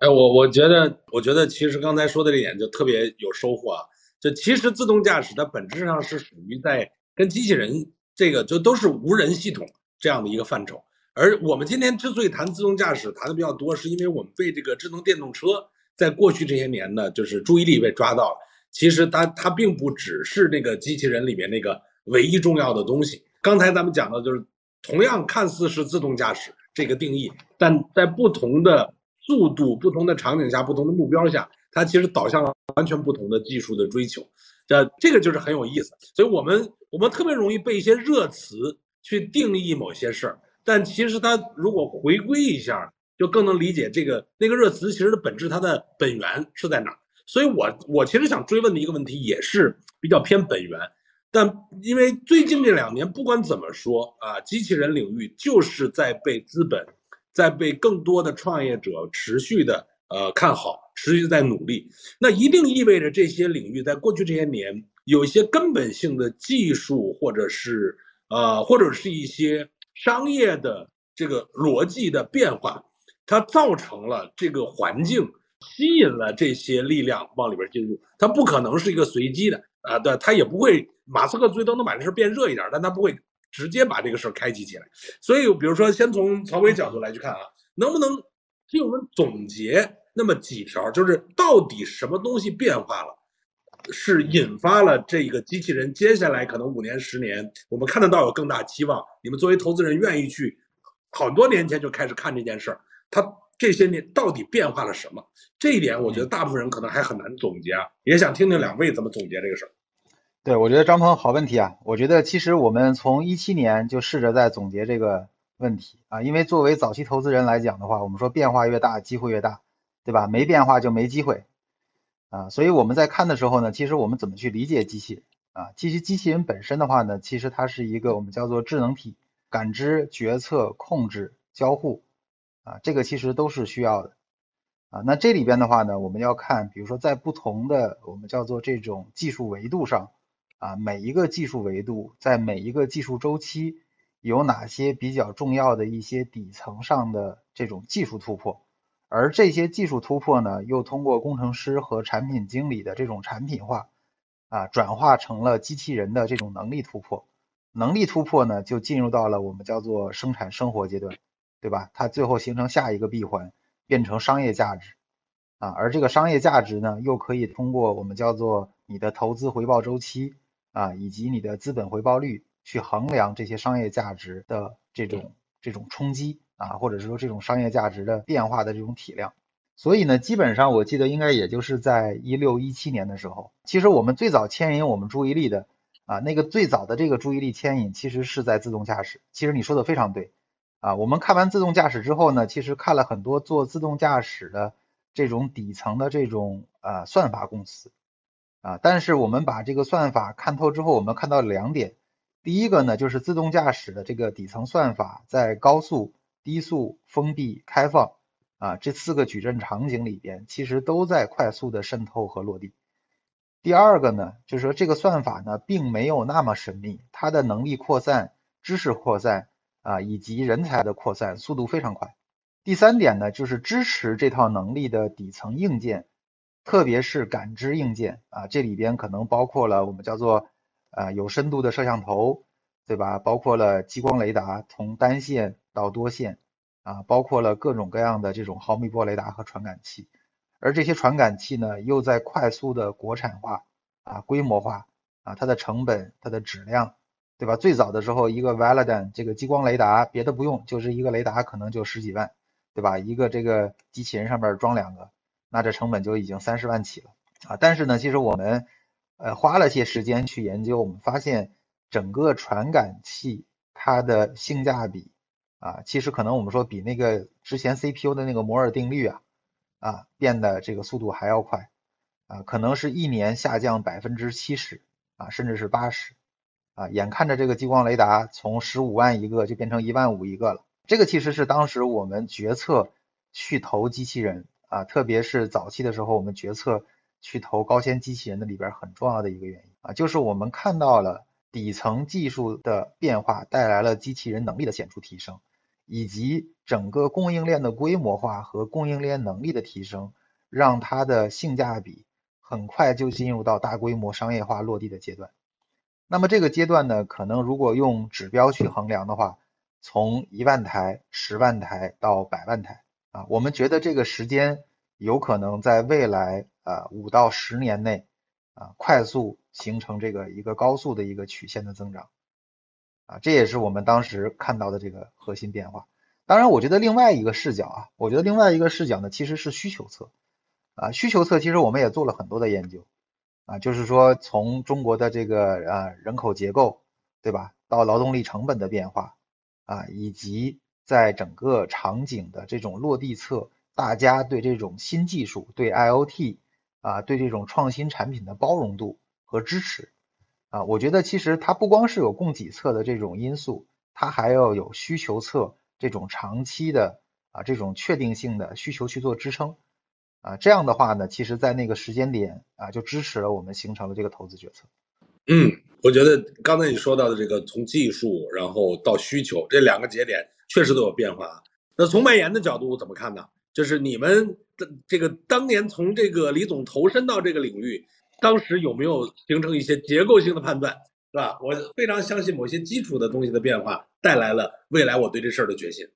哎，我我觉得，我觉得其实刚才说的这点就特别有收获啊。就其实自动驾驶它本质上是属于在跟机器人这个就都是无人系统这样的一个范畴。而我们今天之所以谈自动驾驶谈的比较多，是因为我们被这个智能电动车在过去这些年呢，就是注意力被抓到了。其实它它并不只是那个机器人里面那个唯一重要的东西。刚才咱们讲的就是，同样看似是自动驾驶这个定义，但在不同的。速度不同的场景下，不同的目标下，它其实导向了完全不同的技术的追求，这这个就是很有意思。所以，我们我们特别容易被一些热词去定义某些事儿，但其实它如果回归一下，就更能理解这个那个热词其实的本质，它的本源是在哪。所以，我我其实想追问的一个问题也是比较偏本源，但因为最近这两年，不管怎么说啊，机器人领域就是在被资本。在被更多的创业者持续的呃看好，持续在努力，那一定意味着这些领域在过去这些年有一些根本性的技术，或者是呃或者是一些商业的这个逻辑的变化，它造成了这个环境吸引了这些力量往里边进入，它不可能是一个随机的啊，对，它也不会马斯克最多能把这事变热一点，但他不会。直接把这个事儿开启起来，所以比如说，先从曹伟角度来去看啊，能不能替我们总结那么几条，就是到底什么东西变化了，是引发了这个机器人接下来可能五年、十年，我们看得到有更大期望。你们作为投资人，愿意去很多年前就开始看这件事儿，它这些年到底变化了什么？这一点，我觉得大部分人可能还很难总结啊，也想听听两位怎么总结这个事儿。对，我觉得张鹏好问题啊！我觉得其实我们从一七年就试着在总结这个问题啊，因为作为早期投资人来讲的话，我们说变化越大，机会越大，对吧？没变化就没机会啊，所以我们在看的时候呢，其实我们怎么去理解机器啊？其实机器人本身的话呢，其实它是一个我们叫做智能体，感知、决策、控制、交互啊，这个其实都是需要的啊。那这里边的话呢，我们要看，比如说在不同的我们叫做这种技术维度上。啊，每一个技术维度在每一个技术周期有哪些比较重要的一些底层上的这种技术突破，而这些技术突破呢，又通过工程师和产品经理的这种产品化啊，转化成了机器人的这种能力突破。能力突破呢，就进入到了我们叫做生产生活阶段，对吧？它最后形成下一个闭环，变成商业价值啊。而这个商业价值呢，又可以通过我们叫做你的投资回报周期啊，以及你的资本回报率去衡量这些商业价值的这种这种冲击啊，或者是说这种商业价值的变化的这种体量。所以呢，基本上我记得应该也就是在一六一七年的时候，其实我们最早牵引我们注意力的。啊，那个最早的这个注意力牵引，其实是在自动驾驶。其实你说的非常对，啊，我们看完自动驾驶之后呢，其实看了很多做自动驾驶的这种底层的这种呃算法公司，啊，但是我们把这个算法看透之后，我们看到两点，第一个呢，就是自动驾驶的这个底层算法在高速、低速、封闭、开放啊这四个矩阵场景里边，其实都在快速的渗透和落地。第二个呢，就是说这个算法呢，并没有那么神秘，它的能力扩散、知识扩散啊，以及人才的扩散速度非常快。第三点呢，就是支持这套能力的底层硬件，特别是感知硬件啊，这里边可能包括了我们叫做啊有深度的摄像头，对吧？包括了激光雷达，从单线到多线啊，包括了各种各样的这种毫米波雷达和传感器。而这些传感器呢，又在快速的国产化啊、规模化啊，它的成本、它的质量，对吧？最早的时候，一个 Velodyne 这个激光雷达，别的不用，就是一个雷达可能就十几万，对吧？一个这个机器人上面装两个，那这成本就已经三十万起了啊。但是呢，其实我们呃花了些时间去研究，我们发现整个传感器它的性价比啊，其实可能我们说比那个之前 CPU 的那个摩尔定律啊。啊，变得这个速度还要快，啊，可能是一年下降百分之七十，啊，甚至是八十，啊，眼看着这个激光雷达从十五万一个就变成一万五一个了，这个其实是当时我们决策去投机器人，啊，特别是早期的时候，我们决策去投高纤机器人的里边很重要的一个原因，啊，就是我们看到了底层技术的变化带来了机器人能力的显著提升。以及整个供应链的规模化和供应链能力的提升，让它的性价比很快就进入到大规模商业化落地的阶段。那么这个阶段呢，可能如果用指标去衡量的话，从一万台、十万台到百万台啊，我们觉得这个时间有可能在未来啊五到十年内啊快速形成这个一个高速的一个曲线的增长。啊，这也是我们当时看到的这个核心变化。当然，我觉得另外一个视角啊，我觉得另外一个视角呢，其实是需求侧。啊，需求侧其实我们也做了很多的研究。啊，就是说从中国的这个啊人口结构，对吧，到劳动力成本的变化，啊，以及在整个场景的这种落地侧，大家对这种新技术、对 IOT 啊，对这种创新产品的包容度和支持。啊，我觉得其实它不光是有供给侧的这种因素，它还要有需求侧这种长期的啊这种确定性的需求去做支撑啊，这样的话呢，其实在那个时间点啊就支持了我们形成了这个投资决策。嗯，我觉得刚才你说到的这个从技术然后到需求这两个节点确实都有变化。那从卖研的角度怎么看呢？就是你们的这个当年从这个李总投身到这个领域。当时有没有形成一些结构性的判断，是吧？我非常相信某些基础的东西的变化带来了未来我对这事儿的决心。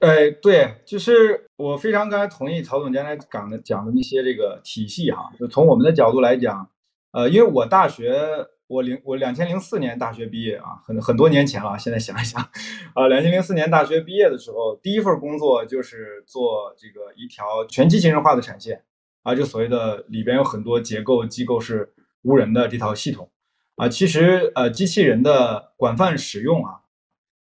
哎，对，就是我非常刚才同意曹总刚才讲的讲的那些这个体系哈。就从我们的角度来讲，呃，因为我大学我零我两千零四年大学毕业啊，很很多年前了。现在想一想，啊，两千零四年大学毕业的时候，第一份工作就是做这个一条全机器人化的产线。啊，就所谓的里边有很多结构机构是无人的这套系统，啊，其实呃机器人的广泛使用啊，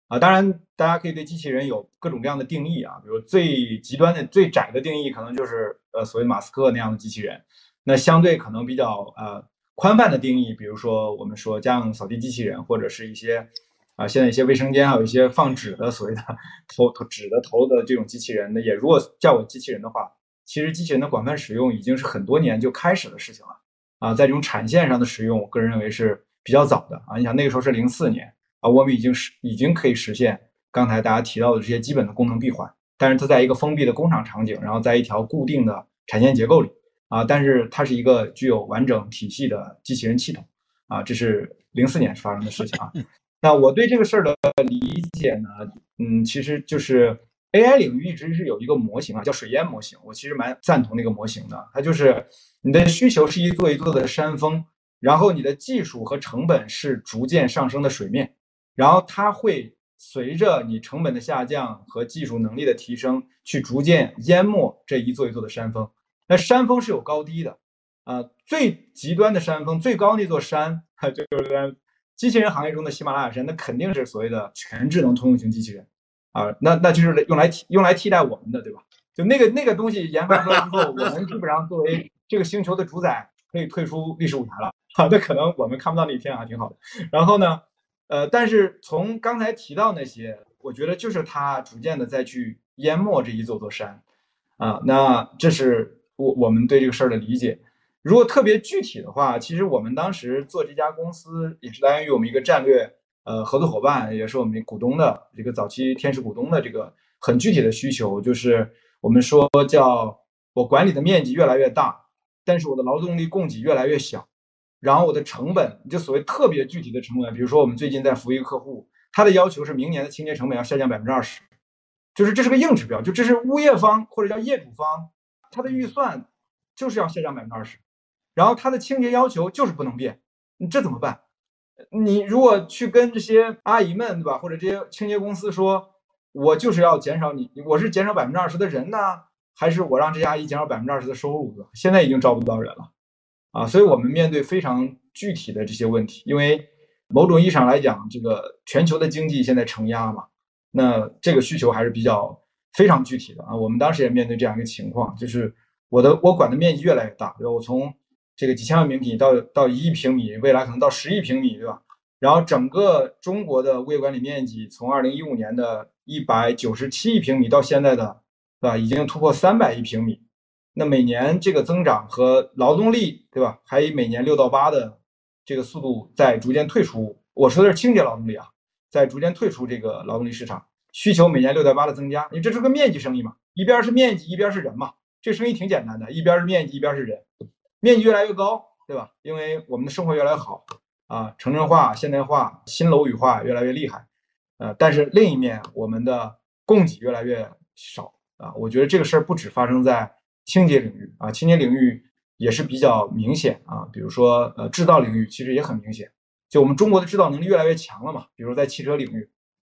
啊，当然大家可以对机器人有各种各样的定义啊，比如最极端的最窄的定义可能就是呃所谓马斯克那样的机器人，那相对可能比较呃宽泛的定义，比如说我们说家用扫地机器人，或者是一些啊现在一些卫生间还有一些放纸的所谓的 头头纸的头的这种机器人，那也如果叫我机器人的话。其实机器人的广泛使用已经是很多年就开始的事情了啊，在这种产线上的使用，我个人认为是比较早的啊。你想那个时候是零四年啊，我们已经是已经可以实现刚才大家提到的这些基本的功能闭环，但是它在一个封闭的工厂场景，然后在一条固定的产线结构里啊，但是它是一个具有完整体系的机器人系统啊，这是零四年发生的事情啊。那我对这个事儿的理解呢，嗯，其实就是 AI 领域一直是有一个模型啊，叫水淹模型，我其实蛮赞同那个模型的，它就是你的需求是一座一座的山峰，然后你的技术和成本是逐渐上升的水面，然后它会。随着你成本的下降和技术能力的提升，去逐渐淹没这一座一座的山峰。那山峰是有高低的，啊，最极端的山峰，最高那座山，就是在机器人行业中的喜马拉雅山，那肯定是所谓的全智能通用型机器人，啊，那那就是用来替用来替代我们的，对吧？就那个那个东西研发出来之后，我们基本上作为这个星球的主宰，可以退出历史舞台了。好，那可能我们看不到那一天啊，挺好的。然后呢？呃，但是从刚才提到那些，我觉得就是它逐渐的再去淹没这一座座山，啊，那这是我我们对这个事儿的理解。如果特别具体的话，其实我们当时做这家公司也是来源于我们一个战略呃合作伙伴，也是我们股东的这个早期天使股东的这个很具体的需求，就是我们说叫我管理的面积越来越大，但是我的劳动力供给越来越小。然后我的成本，就所谓特别具体的成本，比如说我们最近在服务一个客户，他的要求是明年的清洁成本要下降百分之二十，就是这是个硬指标，就这是物业方或者叫业主方，他的预算就是要下降百分之二十，然后他的清洁要求就是不能变，这怎么办？你如果去跟这些阿姨们，对吧，或者这些清洁公司说，我就是要减少你，我是减少百分之二十的人呢，还是我让这些阿姨减少百分之二十的收入？现在已经招不到人了。啊，所以我们面对非常具体的这些问题，因为某种意义上来讲，这个全球的经济现在承压嘛，那这个需求还是比较非常具体的啊。我们当时也面对这样一个情况，就是我的我管的面积越来越大，对吧？我从这个几千万平米到到一亿平米，未来可能到十亿平米，对吧？然后整个中国的物业管理面积从二零一五年的一百九十七亿平米到现在的，对吧？已经突破三百亿平米。那每年这个增长和劳动力，对吧？还以每年六到八的这个速度在逐渐退出。我说的是清洁劳动力啊，在逐渐退出这个劳动力市场，需求每年六点八的增加。你这是个面积生意嘛？一边是面积，一边是人嘛？这生意挺简单的，一边是面积，一边是人，面积越来越高，对吧？因为我们的生活越来越好啊，城镇化、现代化、新楼宇化越来越厉害。呃，但是另一面，我们的供给越来越少啊。我觉得这个事儿不止发生在。清洁领域啊，清洁领域也是比较明显啊。比如说，呃，制造领域其实也很明显。就我们中国的制造能力越来越强了嘛。比如在汽车领域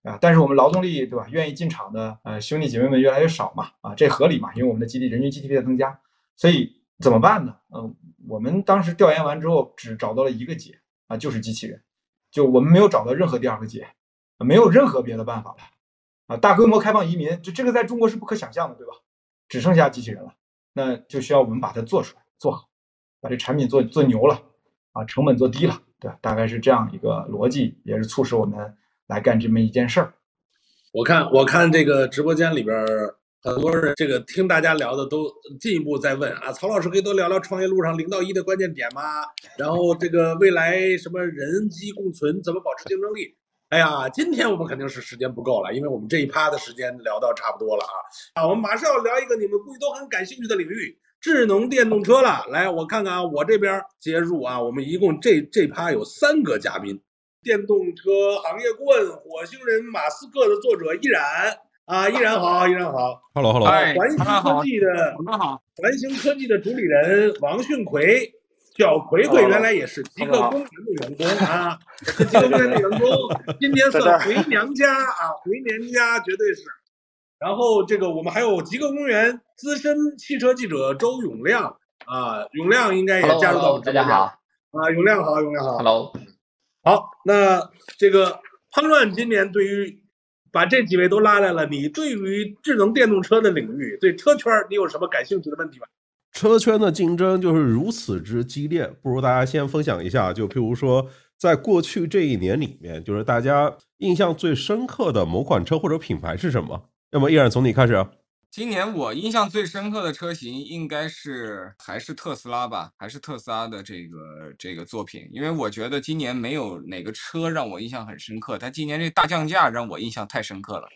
啊，但是我们劳动力对吧，愿意进厂的呃兄弟姐妹们越来越少嘛。啊，这合理嘛？因为我们的基地人均 GDP 在增加，所以怎么办呢？嗯，我们当时调研完之后只找到了一个解啊，就是机器人。就我们没有找到任何第二个解，没有任何别的办法了啊。大规模开放移民，这这个在中国是不可想象的，对吧？只剩下机器人了。那就需要我们把它做出来，做好，把这产品做做牛了，啊，成本做低了，对大概是这样一个逻辑，也是促使我们来干这么一件事儿。我看，我看这个直播间里边很多人，这个听大家聊的都进一步在问啊，曹老师可以多聊聊创业路上零到一的关键点吗？然后这个未来什么人机共存，怎么保持竞争力？哎呀，今天我们肯定是时间不够了，因为我们这一趴的时间聊到差不多了啊啊！我们马上要聊一个你们估计都很感兴趣的领域——智能电动车了。来，我看看啊，我这边接入啊，我们一共这这趴有三个嘉宾：电动车行业顾问、火星人马斯克的作者依然啊，依然好，依然好，Hello Hello，环形科技的，好，环形科技的主理人王迅奎。小奎奎原来也是极客公园的员工啊，极客公园的员工，今天算回娘家啊，回娘家绝对是。然后这个我们还有极客公园资深汽车记者周永亮啊，永亮应该也加入到我们大家好啊，永亮好，永亮好，Hello，好，那这个潘乱今年对于把这几位都拉来了，你对于智能电动车的领域，对车圈你有什么感兴趣的问题吗？车圈的竞争就是如此之激烈，不如大家先分享一下，就譬如说，在过去这一年里面，就是大家印象最深刻的某款车或者品牌是什么？要么依然从你开始。今年我印象最深刻的车型应该是还是特斯拉吧，还是特斯拉的这个这个作品，因为我觉得今年没有哪个车让我印象很深刻，但今年这大降价让我印象太深刻了，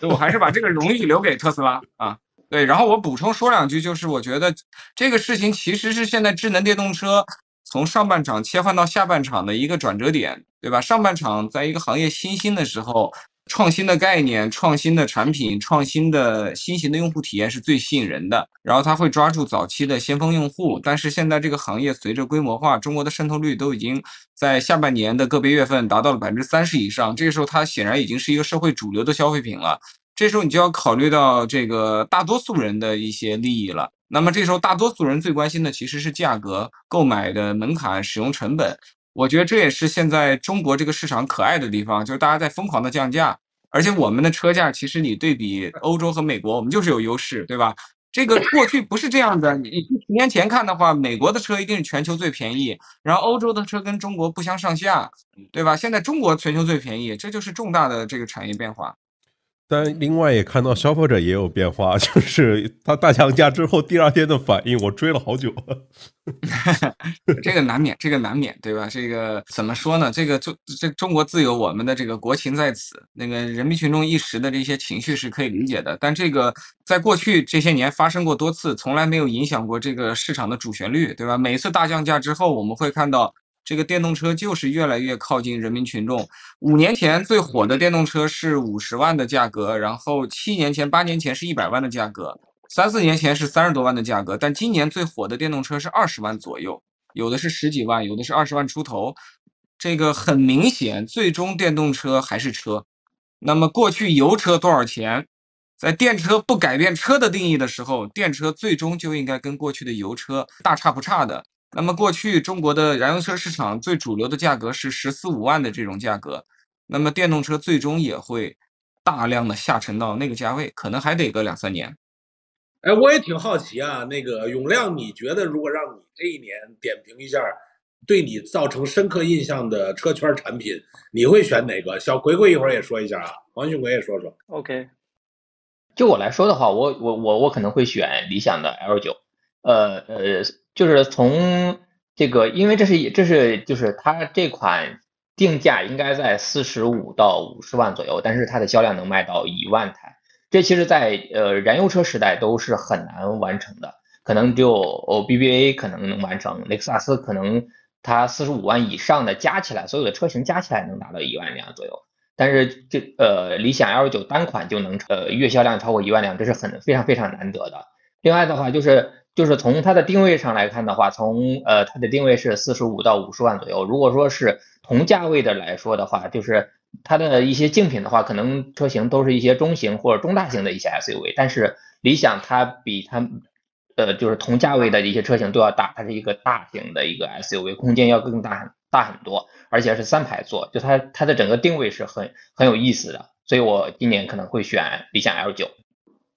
所以我还是把这个荣誉留给特斯拉啊。对，然后我补充说两句，就是我觉得这个事情其实是现在智能电动车从上半场切换到下半场的一个转折点，对吧？上半场在一个行业新兴的时候。创新的概念、创新的产品、创新的新型的用户体验是最吸引人的。然后它会抓住早期的先锋用户，但是现在这个行业随着规模化，中国的渗透率都已经在下半年的个别月份达到了百分之三十以上。这个时候，它显然已经是一个社会主流的消费品了。这时候你就要考虑到这个大多数人的一些利益了。那么这时候，大多数人最关心的其实是价格、购买的门槛、使用成本。我觉得这也是现在中国这个市场可爱的地方，就是大家在疯狂的降价，而且我们的车价其实你对比欧洲和美国，我们就是有优势，对吧？这个过去不是这样的，你十年前看的话，美国的车一定是全球最便宜，然后欧洲的车跟中国不相上下，对吧？现在中国全球最便宜，这就是重大的这个产业变化。但另外也看到消费者也有变化，就是他大降价之后第二天的反应，我追了好久。这个难免，这个难免，对吧？这个怎么说呢？这个中这中国自有我们的这个国情在此，那个人民群众一时的这些情绪是可以理解的。但这个在过去这些年发生过多次，从来没有影响过这个市场的主旋律，对吧？每次大降价之后，我们会看到。这个电动车就是越来越靠近人民群众。五年前最火的电动车是五十万的价格，然后七年前、八年前是一百万的价格，三四年前是三十多万的价格，但今年最火的电动车是二十万左右，有的是十几万，有的是二十万出头。这个很明显，最终电动车还是车。那么过去油车多少钱？在电车不改变车的定义的时候，电车最终就应该跟过去的油车大差不差的。那么过去中国的燃油车市场最主流的价格是十四五万的这种价格，那么电动车最终也会大量的下沉到那个价位，可能还得个两三年。哎，我也挺好奇啊，那个永亮，你觉得如果让你这一年点评一下对你造成深刻印象的车圈产品，你会选哪个？小葵葵一会儿也说一下啊，王俊伟也说说。OK，就我来说的话，我我我我可能会选理想的 L 九，呃呃。就是从这个，因为这是这是就是它这款定价应该在四十五到五十万左右，但是它的销量能卖到一万台，这其实在呃燃油车时代都是很难完成的，可能只有 BBA 可能能完成，雷克萨斯可能它四十五万以上的加起来，所有的车型加起来能达到一万辆左右，但是这呃理想 L 九单款就能呃月销量超过一万辆，这是很非常非常难得的。另外的话就是。就是从它的定位上来看的话，从呃它的定位是四十五到五十万左右。如果说是同价位的来说的话，就是它的一些竞品的话，可能车型都是一些中型或者中大型的一些 SUV。但是理想它比它呃就是同价位的一些车型都要大，它是一个大型的一个 SUV，空间要更大很大很多，而且是三排座，就它它的整个定位是很很有意思的。所以我今年可能会选理想 L 九。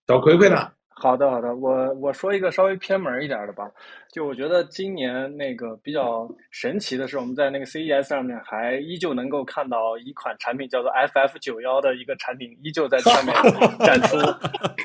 小葵葵呢？好的，好的，我我说一个稍微偏门一点的吧。就我觉得今年那个比较神奇的是，我们在那个 CES 上面还依旧能够看到一款产品叫做 FF 九幺的一个产品依旧在上面 展出。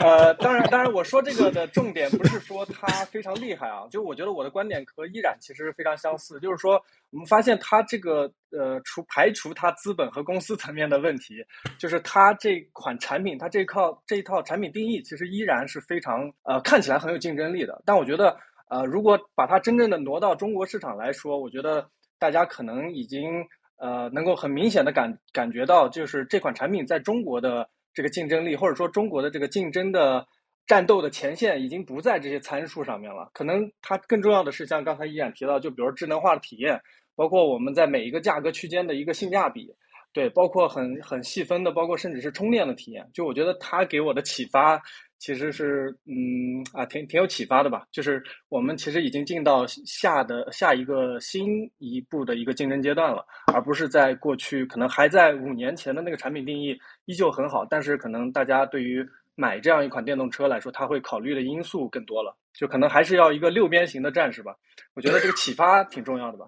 呃，当然，当然，我说这个的重点不是说它非常厉害啊，就我觉得我的观点和依然其实非常相似，就是说我们发现它这个呃，除排除它资本和公司层面的问题，就是它这款产品，它这套这一套产品定义其实依然是非常呃看起来很有竞争力的，但我觉得。呃，如果把它真正的挪到中国市场来说，我觉得大家可能已经呃能够很明显的感感觉到，就是这款产品在中国的这个竞争力，或者说中国的这个竞争的战斗的前线，已经不在这些参数上面了。可能它更重要的是像刚才依然提到，就比如智能化的体验，包括我们在每一个价格区间的一个性价比，对，包括很很细分的，包括甚至是充电的体验。就我觉得它给我的启发。其实是，嗯啊，挺挺有启发的吧？就是我们其实已经进到下的下一个新一步的一个竞争阶段了，而不是在过去可能还在五年前的那个产品定义依旧很好，但是可能大家对于买这样一款电动车来说，他会考虑的因素更多了，就可能还是要一个六边形的战士吧。我觉得这个启发挺重要的吧。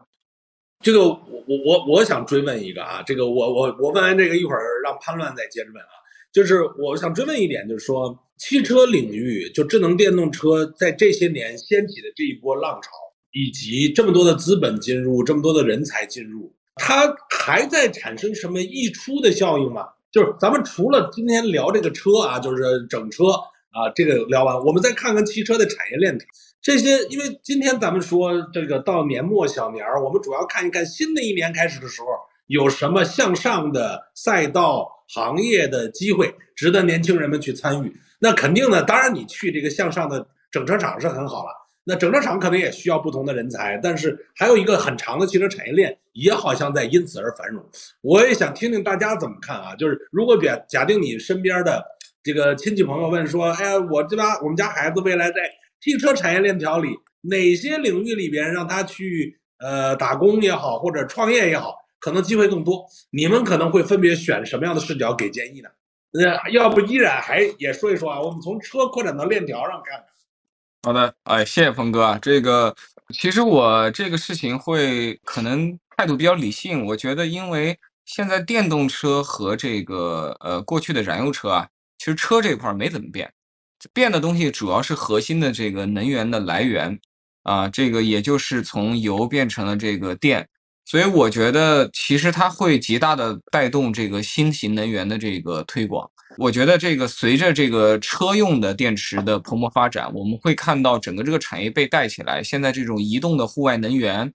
这个我我我我想追问一个啊，这个我我我问完这个一会儿让潘乱再接着问啊，就是我想追问一点，就是说。汽车领域，就智能电动车在这些年掀起的这一波浪潮，以及这么多的资本进入，这么多的人才进入，它还在产生什么溢出的效应吗？就是咱们除了今天聊这个车啊，就是整车，啊，这个聊完，我们再看看汽车的产业链条。这些，因为今天咱们说这个到年末小年儿，我们主要看一看新的一年开始的时候有什么向上的赛道、行业的机会，值得年轻人们去参与。那肯定呢，当然你去这个向上的整车厂是很好了。那整车厂可能也需要不同的人才，但是还有一个很长的汽车产业链也好像在因此而繁荣。我也想听听大家怎么看啊？就是如果假假定你身边的这个亲戚朋友问说，哎呀，我这把我们家孩子未来在汽车产业链条里哪些领域里边让他去呃打工也好，或者创业也好，可能机会更多。你们可能会分别选什么样的视角给建议呢？那要不依然还也说一说啊？我们从车扩展到链条上看看。好的，哎，谢谢峰哥啊。这个其实我这个事情会可能态度比较理性。我觉得，因为现在电动车和这个呃过去的燃油车啊，其实车这块没怎么变，变的东西主要是核心的这个能源的来源啊，这个也就是从油变成了这个电。所以我觉得，其实它会极大的带动这个新型能源的这个推广。我觉得这个随着这个车用的电池的蓬勃发展，我们会看到整个这个产业被带起来。现在这种移动的户外能源，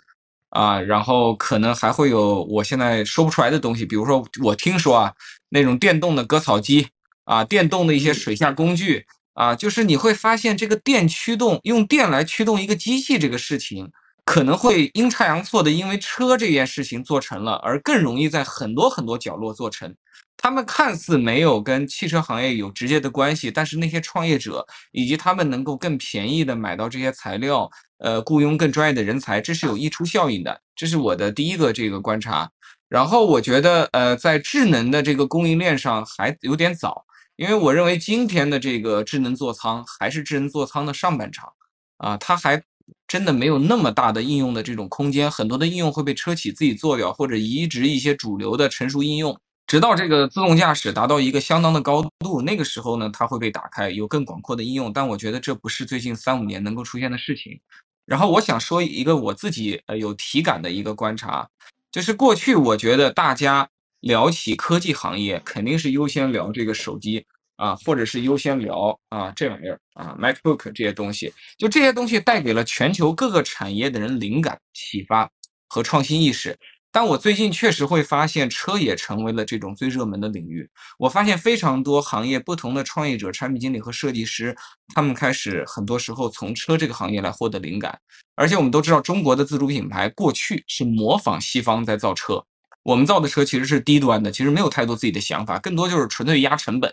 啊，然后可能还会有我现在说不出来的东西，比如说我听说啊，那种电动的割草机，啊，电动的一些水下工具，啊，就是你会发现这个电驱动，用电来驱动一个机器这个事情，可能会阴差阳错的因为车这件事情做成了，而更容易在很多很多角落做成。他们看似没有跟汽车行业有直接的关系，但是那些创业者以及他们能够更便宜的买到这些材料，呃，雇佣更专业的人才，这是有溢出效应的。这是我的第一个这个观察。然后我觉得，呃，在智能的这个供应链上还有点早，因为我认为今天的这个智能座舱还是智能座舱的上半场，啊，它还真的没有那么大的应用的这种空间，很多的应用会被车企自己做掉，或者移植一些主流的成熟应用。直到这个自动驾驶达到一个相当的高度，那个时候呢，它会被打开，有更广阔的应用。但我觉得这不是最近三五年能够出现的事情。然后我想说一个我自己呃有体感的一个观察，就是过去我觉得大家聊起科技行业，肯定是优先聊这个手机啊，或者是优先聊啊这玩意儿啊 MacBook 这些东西，就这些东西带给了全球各个产业的人灵感、启发和创新意识。但我最近确实会发现，车也成为了这种最热门的领域。我发现非常多行业不同的创业者、产品经理和设计师，他们开始很多时候从车这个行业来获得灵感。而且我们都知道，中国的自主品牌过去是模仿西方在造车，我们造的车其实是低端的，其实没有太多自己的想法，更多就是纯粹压成本。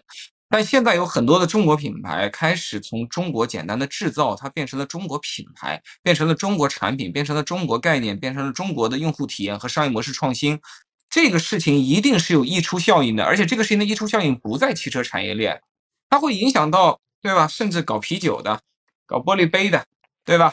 但现在有很多的中国品牌开始从中国简单的制造，它变成了中国品牌，变成了中国产品，变成了中国概念，变成了中国的用户体验和商业模式创新。这个事情一定是有溢出效应的，而且这个事情的溢出效应不在汽车产业链，它会影响到，对吧？甚至搞啤酒的，搞玻璃杯的，对吧？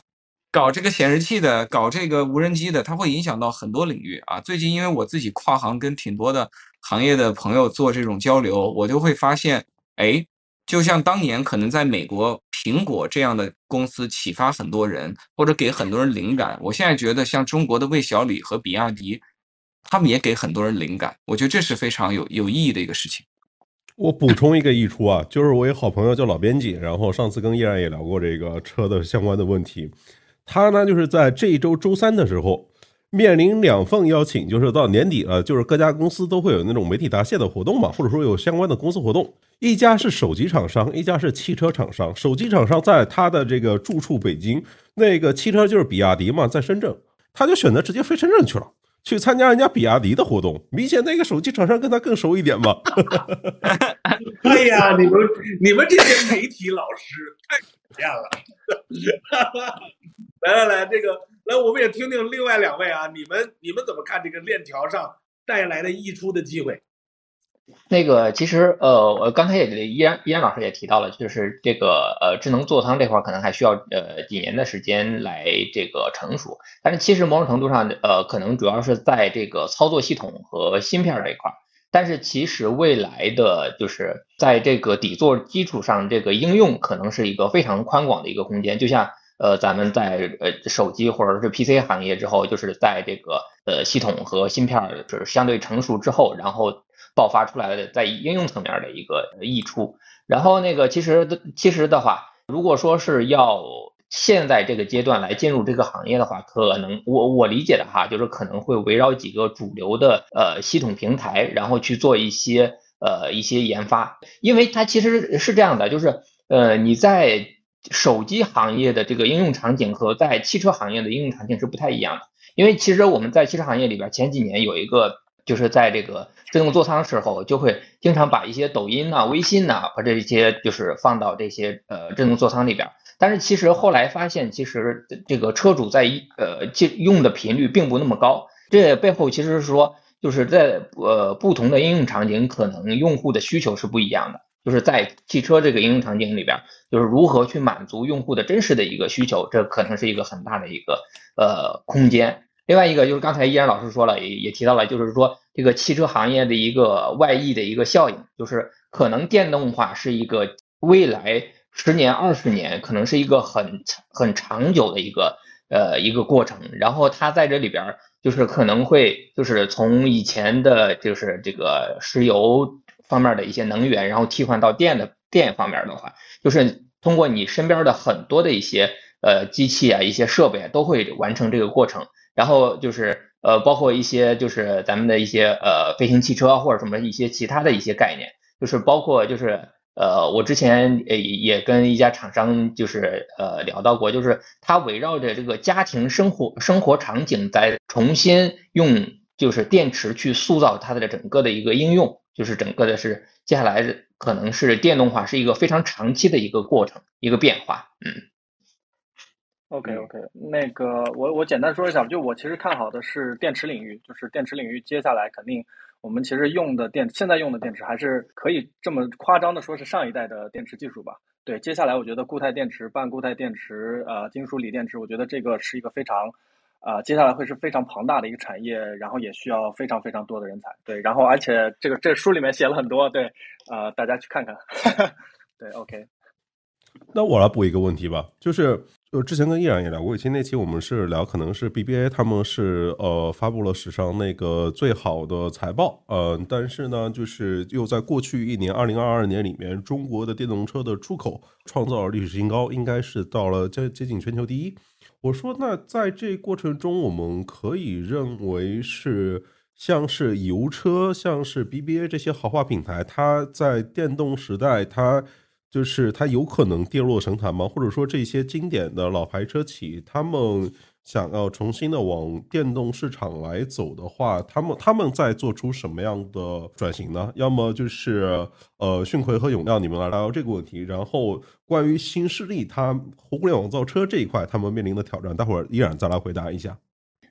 搞这个显示器的，搞这个无人机的，它会影响到很多领域啊。最近因为我自己跨行跟挺多的行业的朋友做这种交流，我就会发现。哎，就像当年可能在美国苹果这样的公司启发很多人，或者给很多人灵感。我现在觉得像中国的魏小李和比亚迪，他们也给很多人灵感。我觉得这是非常有有意义的一个事情。我补充一个溢出啊，就是我有好朋友叫老编辑，然后上次跟依然也聊过这个车的相关的问题。他呢就是在这一周周三的时候。面临两份邀请，就是到年底了，就是各家公司都会有那种媒体答谢的活动嘛，或者说有相关的公司活动。一家是手机厂商，一家是汽车厂商。手机厂商在他的这个住处北京，那个汽车就是比亚迪嘛，在深圳，他就选择直接飞深圳去了，去参加人家比亚迪的活动。明显那个手机厂商跟他更熟一点嘛。对呀，你们你们这些媒体老师太讨厌了。来来来，这个。来我们也听听另外两位啊，你们你们怎么看这个链条上带来的溢出的机会？那个其实呃，我刚才也依然依然老师也提到了，就是这个呃智能座舱这块可能还需要呃几年的时间来这个成熟，但是其实某种程度上呃可能主要是在这个操作系统和芯片这一块，但是其实未来的就是在这个底座基础上，这个应用可能是一个非常宽广的一个空间，就像。呃，咱们在呃手机或者是 PC 行业之后，就是在这个呃系统和芯片就是相对成熟之后，然后爆发出来的在应用层面的一个益处。然后那个其实的其实的话，如果说是要现在这个阶段来进入这个行业的话，可能我我理解的哈，就是可能会围绕几个主流的呃系统平台，然后去做一些呃一些研发，因为它其实是这样的，就是呃你在手机行业的这个应用场景和在汽车行业的应用场景是不太一样的，因为其实我们在汽车行业里边前几年有一个就是在这个自动座舱时候，就会经常把一些抖音呐、微信呐，把这些就是放到这些呃智能座舱里边。但是其实后来发现，其实这个车主在一呃用的频率并不那么高。这背后其实是说，就是在呃不同的应用场景，可能用户的需求是不一样的。就是在汽车这个应用场景里边，就是如何去满足用户的真实的一个需求，这可能是一个很大的一个呃空间。另外一个就是刚才依然老师说了，也也提到了，就是说这个汽车行业的一个外溢的一个效应，就是可能电动化是一个未来。十年、二十年可能是一个很很长久的一个呃一个过程，然后它在这里边就是可能会就是从以前的就是这个石油方面的一些能源，然后替换到电的电方面的话，就是通过你身边的很多的一些呃机器啊、一些设备啊都会完成这个过程，然后就是呃包括一些就是咱们的一些呃飞行汽车或者什么一些其他的一些概念，就是包括就是。呃，我之前也也跟一家厂商就是呃聊到过，就是他围绕着这个家庭生活生活场景，在重新用就是电池去塑造它的整个的一个应用，就是整个的是接下来可能是电动化是一个非常长期的一个过程，一个变化。嗯。OK OK，那个我我简单说一下，就我其实看好的是电池领域，就是电池领域接下来肯定。我们其实用的电，现在用的电池还是可以这么夸张的说，是上一代的电池技术吧？对，接下来我觉得固态电池、半固态电池、呃，金属锂电池，我觉得这个是一个非常，啊，接下来会是非常庞大的一个产业，然后也需要非常非常多的人才。对，然后而且这个这书里面写了很多，对，呃，大家去看看。对，OK。那我来补一个问题吧，就是。就之前跟依然也聊过，以前那期我们是聊，可能是 BBA 他们是呃发布了史上那个最好的财报，呃，但是呢，就是又在过去一年，二零二二年里面，中国的电动车的出口创造了历史新高，应该是到了接接近全球第一。我说，那在这过程中，我们可以认为是像是油车，像是 BBA 这些豪华品牌，它在电动时代，它。就是它有可能跌落神坛吗？或者说这些经典的老牌车企，他们想要重新的往电动市场来走的话，他们他们在做出什么样的转型呢？要么就是呃，迅魁和永亮，你们来聊聊这个问题。然后关于新势力，它互联网造车这一块，他们面临的挑战，待会儿依然再来回答一下。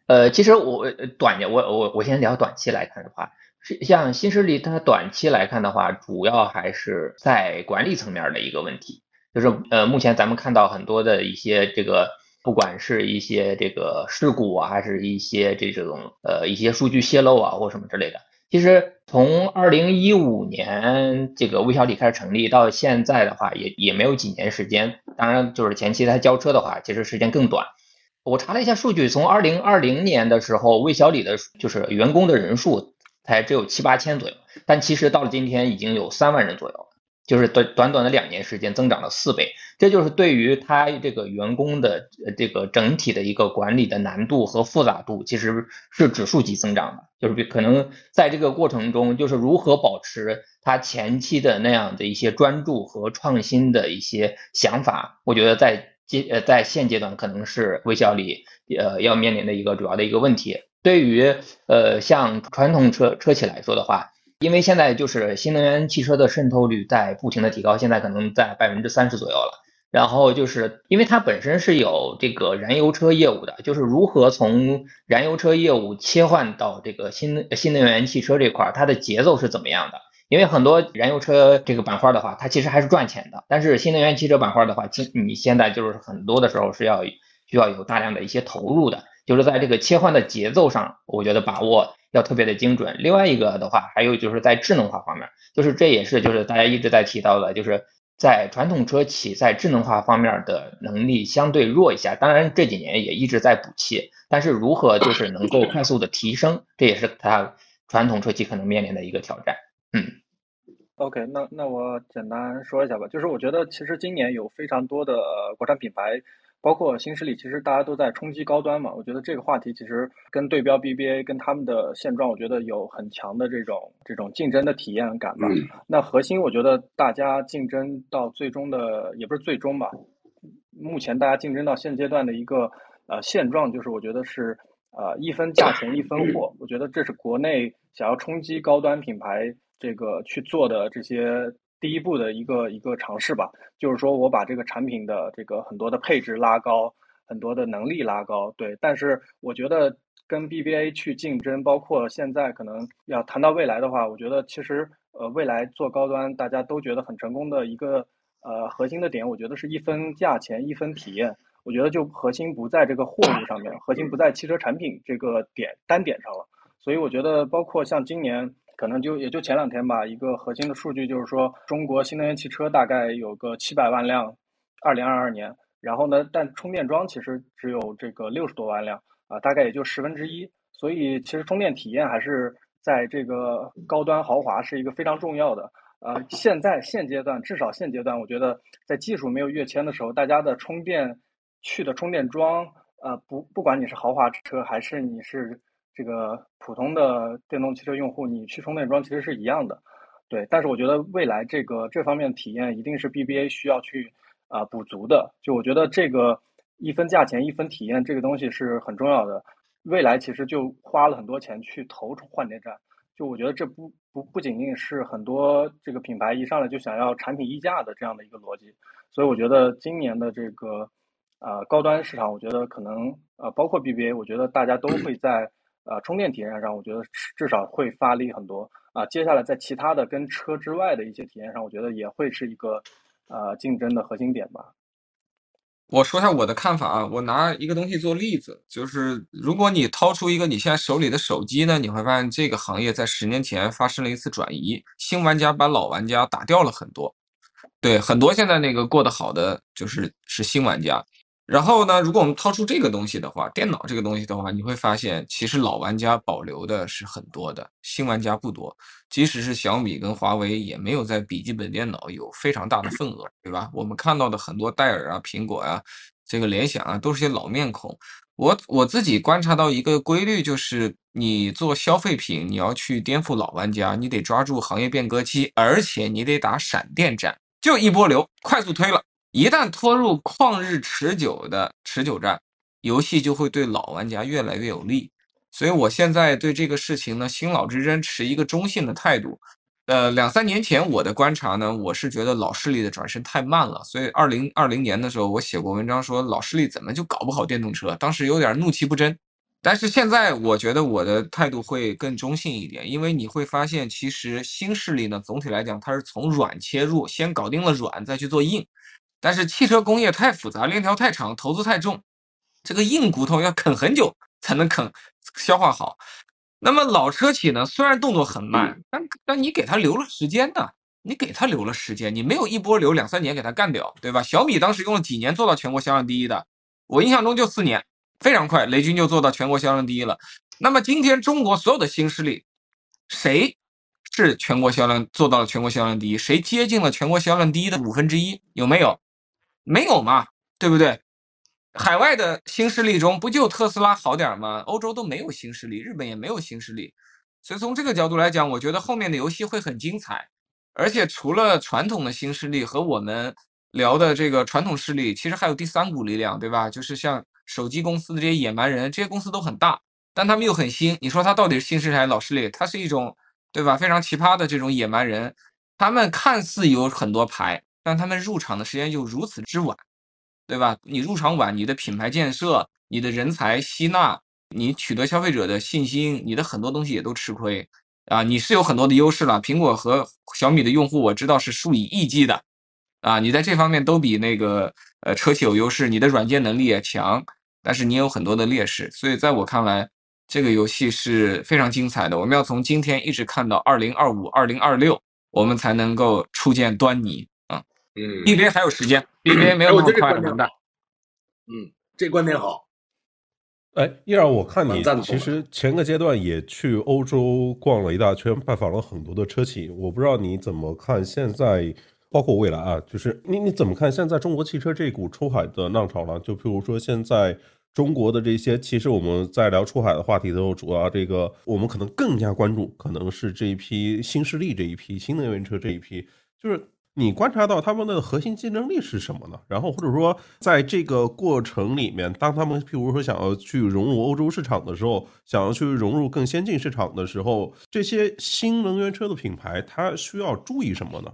呃，其实我短我我我先聊短期来看的话。是像新势力，它短期来看的话，主要还是在管理层面的一个问题，就是呃，目前咱们看到很多的一些这个，不管是一些这个事故啊，还是一些这种呃一些数据泄露啊，或什么之类的。其实从二零一五年这个微小李开始成立到现在的话，也也没有几年时间。当然，就是前期它交车的话，其实时间更短。我查了一下数据，从二零二零年的时候，魏小李的就是员工的人数。才只有七八千左右，但其实到了今天已经有三万人左右，就是短短短的两年时间增长了四倍。这就是对于他这个员工的这个整体的一个管理的难度和复杂度，其实是指数级增长的。就是可能在这个过程中，就是如何保持他前期的那样的一些专注和创新的一些想法，我觉得在阶呃在现阶段可能是微笑里呃要面临的一个主要的一个问题。对于呃像传统车车企来说的话，因为现在就是新能源汽车的渗透率在不停的提高，现在可能在百分之三十左右了。然后就是因为它本身是有这个燃油车业务的，就是如何从燃油车业务切换到这个新新能源汽车这块，它的节奏是怎么样的？因为很多燃油车这个板块的话，它其实还是赚钱的，但是新能源汽车板块的话，其你现在就是很多的时候是要需要有大量的一些投入的。就是在这个切换的节奏上，我觉得把握要特别的精准。另外一个的话，还有就是在智能化方面，就是这也是就是大家一直在提到的，就是在传统车企在智能化方面的能力相对弱一下。当然这几年也一直在补齐，但是如何就是能够快速的提升，这也是它传统车企可能面临的一个挑战。嗯 OK，那那我简单说一下吧，就是我觉得其实今年有非常多的国产品牌，包括新势力，其实大家都在冲击高端嘛。我觉得这个话题其实跟对标 BBA 跟他们的现状，我觉得有很强的这种这种竞争的体验感吧。嗯那核心我觉得大家竞争到最终的也不是最终吧，目前大家竞争到现阶段的一个呃现状，就是我觉得是呃一分价钱一分货，我觉得这是国内想要冲击高端品牌这个去做的这些第一步的一个一个尝试吧。就是说我把这个产品的这个很多的配置拉高，很多的能力拉高，对。但是我觉得跟 BBA 去竞争，包括现在可能要谈到未来的话，我觉得其实呃未来做高端大家都觉得很成功的一个呃核心的点，我觉得是一分价钱一分体验。我觉得就核心不在这个货物上面，核心不在汽车产品这个点单点上了。所以我觉得，包括像今年，可能就也就前两天吧，一个核心的数据就是说，中国新能源汽车大概有个七百万辆，二零二二年。然后呢，但充电桩其实只有这个六十多万辆啊、大概也就十分之一。所以其实充电体验还是在这个高端豪华是一个非常重要的。呃，现在现阶段，至少现阶段，我觉得在技术没有跃迁的时候，大家的充电去的充电桩，呃，不不管你是豪华车还是你是这个普通的电动汽车用户，你去充电桩其实是一样的，对。但是我觉得未来这个这方面体验一定是 BBA 需要去啊、补足的。就我觉得这个一分价钱一分体验这个东西是很重要的。未来其实就花了很多钱去投换电站，就我觉得这不不不仅仅是很多这个品牌一上来就想要产品溢价的这样的一个逻辑，所以我觉得今年的这个呃高端市场，我觉得可能呃包括 BBA，我觉得大家都会在呃充电体验上，我觉得至少会发力很多啊、接下来在其他的跟车之外的一些体验上，我觉得也会是一个呃竞争的核心点吧。我说一下我的看法啊，我拿一个东西做例子，就是如果你掏出一个你现在手里的手机呢，你会发现这个行业在十年前发生了一次转移，新玩家把老玩家打掉了很多。对，很多现在那个过得好的就是是新玩家。然后呢，如果我们掏出这个东西的话，电脑这个东西的话，你会发现其实老玩家保留的是很多的，新玩家不多。即使是小米跟华为，也没有在笔记本电脑有非常大的份额，对吧？我们看到的很多戴尔啊、苹果啊、这个联想啊，都是些老面孔。我我自己观察到一个规律，就是你做消费品，你要去颠覆老玩家，你得抓住行业变革期，而且你得打闪电战，就一波流，快速推了。一旦拖入旷日持久的持久战，游戏就会对老玩家越来越有利。所以我现在对这个事情呢，新老之争持一个中性的态度。呃，两三年前我的观察呢，我是觉得老势力的转身太慢了，所以二零二零年的时候，我写过文章说老势力怎么就搞不好电动车，当时有点怒其不争。但是现在我觉得我的态度会更中性一点，因为你会发现，其实新势力呢，总体来讲它是从软切入，先搞定了软，再去做硬。但是汽车工业太复杂，链条太长，投资太重，这个硬骨头要啃很久才能啃消化好。那么老车企呢，虽然动作很慢，但但你给他留了时间呢，你给他留了时间，你没有一波流两三年给他干掉，对吧？小米当时用了几年做到全国销量第一的，我印象中就四年，非常快，雷军就做到全国销量第一了。那么今天中国所有的新势力，谁是全国销量做到了全国销量第一？谁接近了全国销量第一的五分之一？有没有？没有嘛，对不对？海外的新势力中，不就特斯拉好点儿吗？欧洲都没有新势力，日本也没有新势力，所以从这个角度来讲，我觉得后面的游戏会很精彩。而且除了传统的新势力和我们聊的这个传统势力，其实还有第三股力量，对吧？就是像手机公司的这些野蛮人，这些公司都很大，但他们又很新。你说他到底是新势力还是老势力？它是一种，对吧？非常奇葩的这种野蛮人，他们看似有很多牌，但他们入场的时间就如此之晚，对吧？你入场晚，你的品牌建设、你的人才吸纳、你取得消费者的信心，你的很多东西也都吃亏啊。你是有很多的优势了，苹果和小米的用户我知道是数以亿计的啊，你在这方面都比那个呃车企有优势，你的软件能力也强，但是你有很多的劣势，所以在我看来，这个游戏是非常精彩的。我们要从今天一直看到二零二五、二零二六，我们才能够初见端倪。嗯 BBA 还有时间，BBA 没有那么快的完蛋。观点好嗯，这观点好。哎，依然，我看你其实前个阶段也去欧洲逛了一大圈，拜访了很多的车企。我不知道你怎么看现在，包括未来啊，就是你你怎么看现在中国汽车这股出海的浪潮呢？就譬如说现在中国的这些，其实我们在聊出海的话题的时候，主要这个我们可能更加关注，可能是这一批新势力这一批新能源车这一批，就是你观察到他们的核心竞争力是什么呢？然后或者说在这个过程里面，当他们譬如说想要去融入欧洲市场的时候，想要去融入更先进市场的时候，这些新能源车的品牌它需要注意什么呢？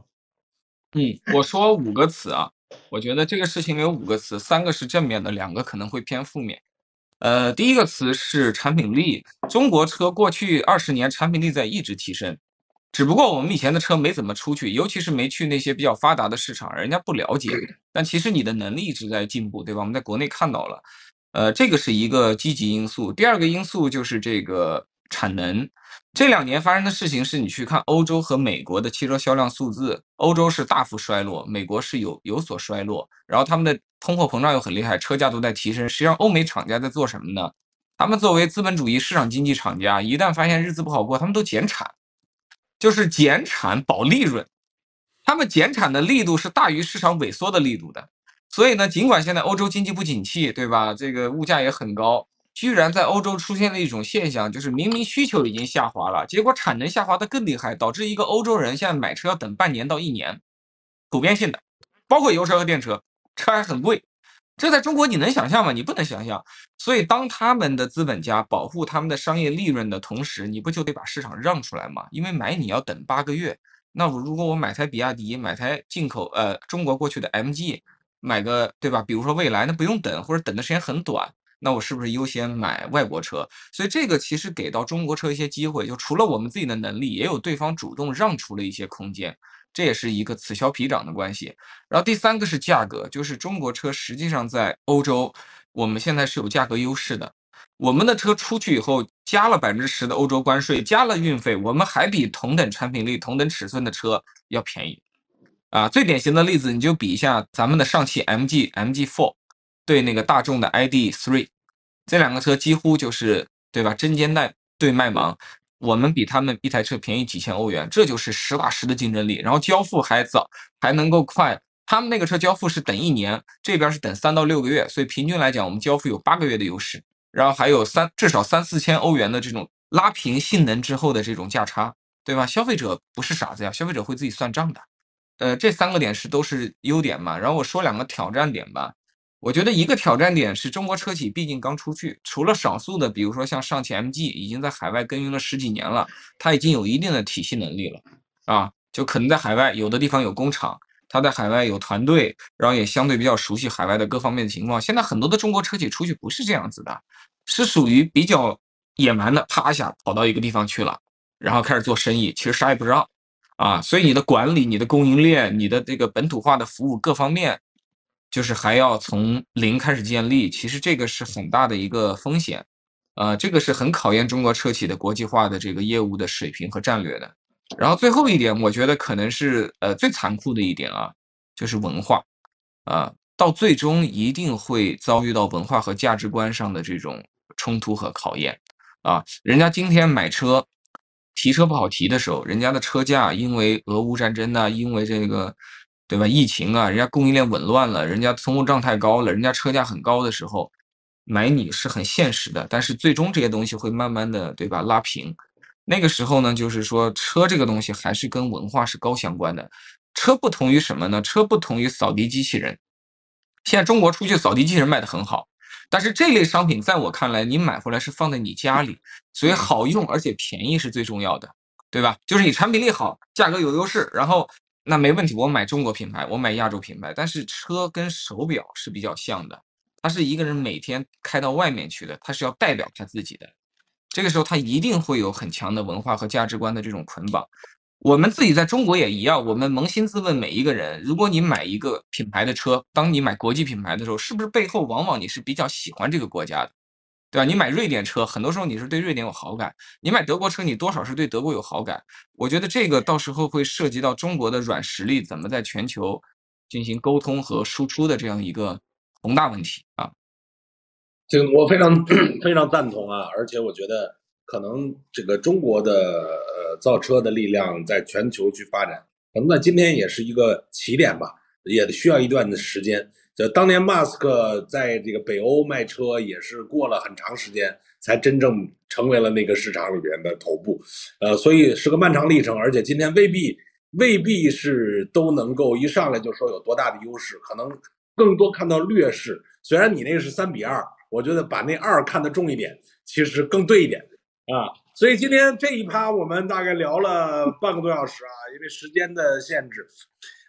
嗯，我说五个词啊，我觉得这个事情有五个词，三个是正面的，两个可能会偏负面。呃，第一个词是产品力，中国车过去二十年产品力在一直提升，只不过我们以前的车没怎么出去，尤其是没去那些比较发达的市场，人家不了解。但其实你的能力一直在进步，对吧？我们在国内看到了，呃，这个是一个积极因素。第二个因素就是这个产能。这两年发生的事情是你去看欧洲和美国的汽车销量数字，欧洲是大幅衰落，美国是有有所衰落，然后他们的通货膨胀又很厉害，车价都在提升。实际上，欧美厂家在做什么呢？他们作为资本主义市场经济厂家，一旦发现日子不好过，他们都减产，就是减产保利润。他们减产的力度是大于市场萎缩的力度的。所以呢，尽管现在欧洲经济不景气，对吧？这个物价也很高。居然在欧洲出现了一种现象，就是明明需求已经下滑了，结果产能下滑的更厉害，导致一个欧洲人现在买车要等半年到一年，普遍性的，包括油车和电车，车还很贵。这在中国你能想象吗？你不能想象。所以当他们的资本家保护他们的商业利润的同时，你不就得把市场让出来吗？因为买你要等八个月，那我如果我买台比亚迪，买台进口呃中国过去的 MG，买个对吧？比如说蔚来，那不用等，或者等的时间很短。那我是不是优先买外国车？所以这个其实给到中国车一些机会，就除了我们自己的能力，也有对方主动让出了一些空间，这也是一个此消彼长的关系。然后第三个是价格，就是中国车实际上在欧洲，我们现在是有价格优势的。我们的车出去以后加了百分之十的欧洲关税，加了运费，我们还比同等产品力、同等尺寸的车要便宜。啊，最典型的例子你就比一下咱们的上汽 MG MG4。对那个大众的 ID.3，这两个车几乎就是对吧？针尖对麦芒，我们比他们一台车便宜几千欧元，这就是实打实的竞争力。然后交付还早，还能够快。他们那个车交付是等一年，这边是等三到六个月，所以平均来讲，我们交付有八个月的优势。然后还有三至少三四千欧元的这种拉平性能之后的这种价差，对吧？消费者不是傻子呀，消费者会自己算账的。呃，这三个点是都是优点嘛。然后我说两个挑战点吧。我觉得一个挑战点是中国车企毕竟刚出去，除了少数的，比如说像上汽 MG 已经在海外耕耘了十几年了，它已经有一定的体系能力了啊，就可能在海外有的地方有工厂，它在海外有团队，然后也相对比较熟悉海外的各方面的情况。现在很多的中国车企出去不是这样子的，是属于比较野蛮的，啪一下跑到一个地方去了，然后开始做生意，其实啥也不知道啊，所以你的管理、你的供应链、你的这个本土化的服务各方面。就是还要从零开始建立，其实这个是很大的一个风险，呃，这个是很考验中国车企的国际化的这个业务的水平和战略的。然后最后一点，我觉得可能是呃最残酷的一点啊，就是文化，啊，到最终一定会遭遇到文化和价值观上的这种冲突和考验，啊，人家今天买车提车不好提的时候，人家的车价因为俄乌战争呢，因为这个。对吧？疫情啊，人家供应链紊乱了，人家通货账太高了，人家车价很高的时候，买你是很现实的。但是最终这些东西会慢慢的，对吧？拉平。那个时候呢，就是说车这个东西还是跟文化是高相关的。车不同于什么呢？车不同于扫地机器人。现在中国出去扫地机器人卖的很好，但是这类商品在我看来，你买回来是放在你家里，所以好用而且便宜是最重要的，对吧？就是你产品力好，价格有优势，然后。那没问题，我买中国品牌，我买亚洲品牌。但是车跟手表是比较像的，它是一个人每天开到外面去的，他是要代表他自己的。这个时候他一定会有很强的文化和价值观的这种捆绑。我们自己在中国也一样，我们扪心自问，每一个人，如果你买一个品牌的车，当你买国际品牌的时候，是不是背后往往你是比较喜欢这个国家的？对吧？你买瑞典车，很多时候你是对瑞典有好感；你买德国车，你多少是对德国有好感。我觉得这个到时候会涉及到中国的软实力怎么在全球进行沟通和输出的这样一个宏大问题啊。这个我非常 非常赞同啊，而且我觉得可能这个中国的呃造车的力量在全球去发展，可能在今天也是一个起点吧，也需要一段的时间。这当年马斯克在这个北欧卖车也是过了很长时间才真正成为了那个市场里边的头部，呃，所以是个漫长历程，而且今天未必未必是都能够一上来就说有多大的优势，可能更多看到劣势。虽然你那个是三比二。我觉得把那二看得重一点，其实更对一点啊。所以今天这一趴我们大概聊了半个多小时啊，因为时间的限制。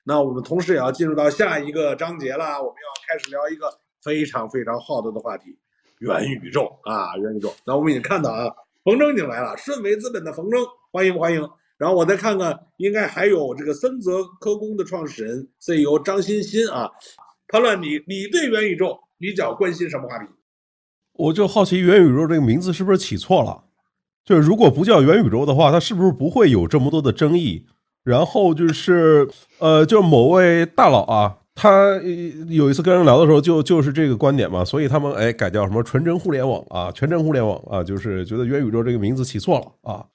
那我们同时也要进入到下一个章节了，我们要开始聊一个非常非常好的的话题——元宇宙啊，元宇宙。那我们已经看到啊，冯铮已经来了，顺为资本的冯铮，欢迎欢迎。然后我再看看，应该还有这个森泽科工的创始人 CEO 张欣欣啊。潘乱，你你对元宇宙比较关心什么话题？我就好奇元宇宙这个名字是不是起错了？就是如果不叫元宇宙的话，它是不是不会有这么多的争议？然后就是呃，就某位大佬啊，他有一次跟人聊的时候，就就是这个观点嘛，所以他们哎改叫什么纯真互联网啊，全真互联网啊，就是觉得元宇宙这个名字起错了啊。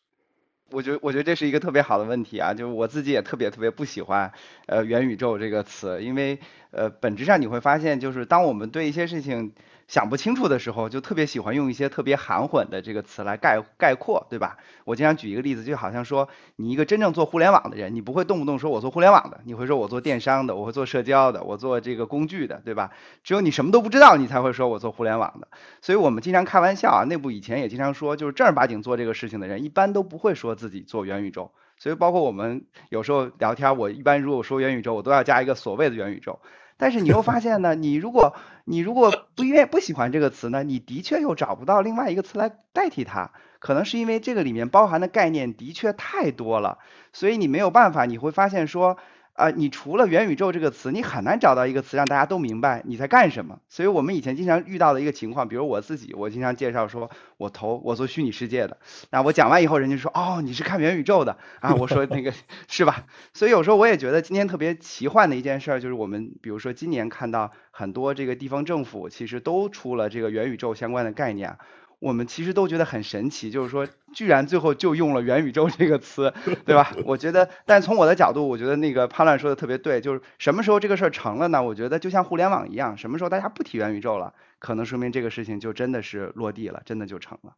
我觉我觉得这是一个特别好的问题啊，就是我自己也特别特别不喜欢呃元宇宙这个词，因为呃本质上你会发现，就是当我们对一些事情。想不清楚的时候，就特别喜欢用一些特别含混的这个词来概概括，对吧？我经常举一个例子，就好像说你一个真正做互联网的人，你不会动不动说我做互联网的，你会说我做电商的，我会做社交的，我做这个工具的，对吧？只有你什么都不知道，你才会说我做互联网的。所以我们经常开玩笑啊，内部以前也经常说，就是正儿八经做这个事情的人，一般都不会说自己做元宇宙。所以包括我们有时候聊天，我一般如果说元宇宙，我都要加一个所谓的元宇宙。但是你又发现呢，你如果你如果不愿不喜欢这个词呢，你的确又找不到另外一个词来代替它，可能是因为这个里面包含的概念的确太多了，所以你没有办法，你会发现说。啊，你除了元宇宙这个词，你很难找到一个词让大家都明白你在干什么。所以我们以前经常遇到的一个情况，比如我自己，我经常介绍说，我投我做虚拟世界的。那我讲完以后，人家说，哦，你是看元宇宙的啊？我说那个是吧？所以有时候我也觉得今天特别奇幻的一件事儿，就是我们比如说今年看到很多这个地方政府其实都出了这个元宇宙相关的概念。我们其实都觉得很神奇，就是说，居然最后就用了元宇宙这个词，对吧？我觉得，但从我的角度，我觉得那个潘乱说的特别对，就是什么时候这个事儿成了呢？我觉得就像互联网一样，什么时候大家不提元宇宙了，可能说明这个事情就真的是落地了，真的就成了。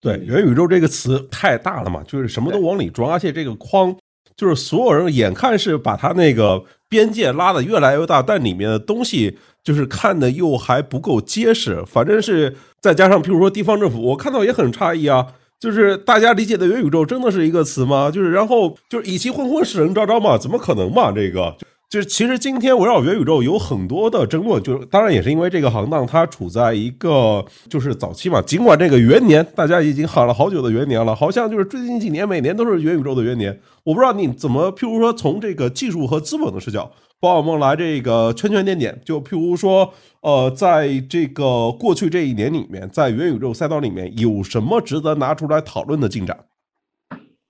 对，元宇宙这个词太大了嘛，就是什么都往里装，而且这个框就是所有人眼看是把他那个边界拉得越来越大，但里面的东西。就是看的又还不够结实，反正是再加上，譬如说地方政府，我看到也很诧异啊。就是大家理解的元宇宙真的是一个词吗？就是然后就是以其昏昏使人昭昭嘛，怎么可能嘛？这个就是其实今天围绕元宇宙有很多的争论，就是当然也是因为这个行当它处在一个就是早期嘛。尽管这个元年大家已经喊了好久的元年了，好像就是最近几年每年都是元宇宙的元年。我不知道你怎么，譬如说从这个技术和资本的视角。帮我们来这个圈圈点点，就譬如说，呃，在这个过去这一年里面，在元宇宙赛道里面有什么值得拿出来讨论的进展？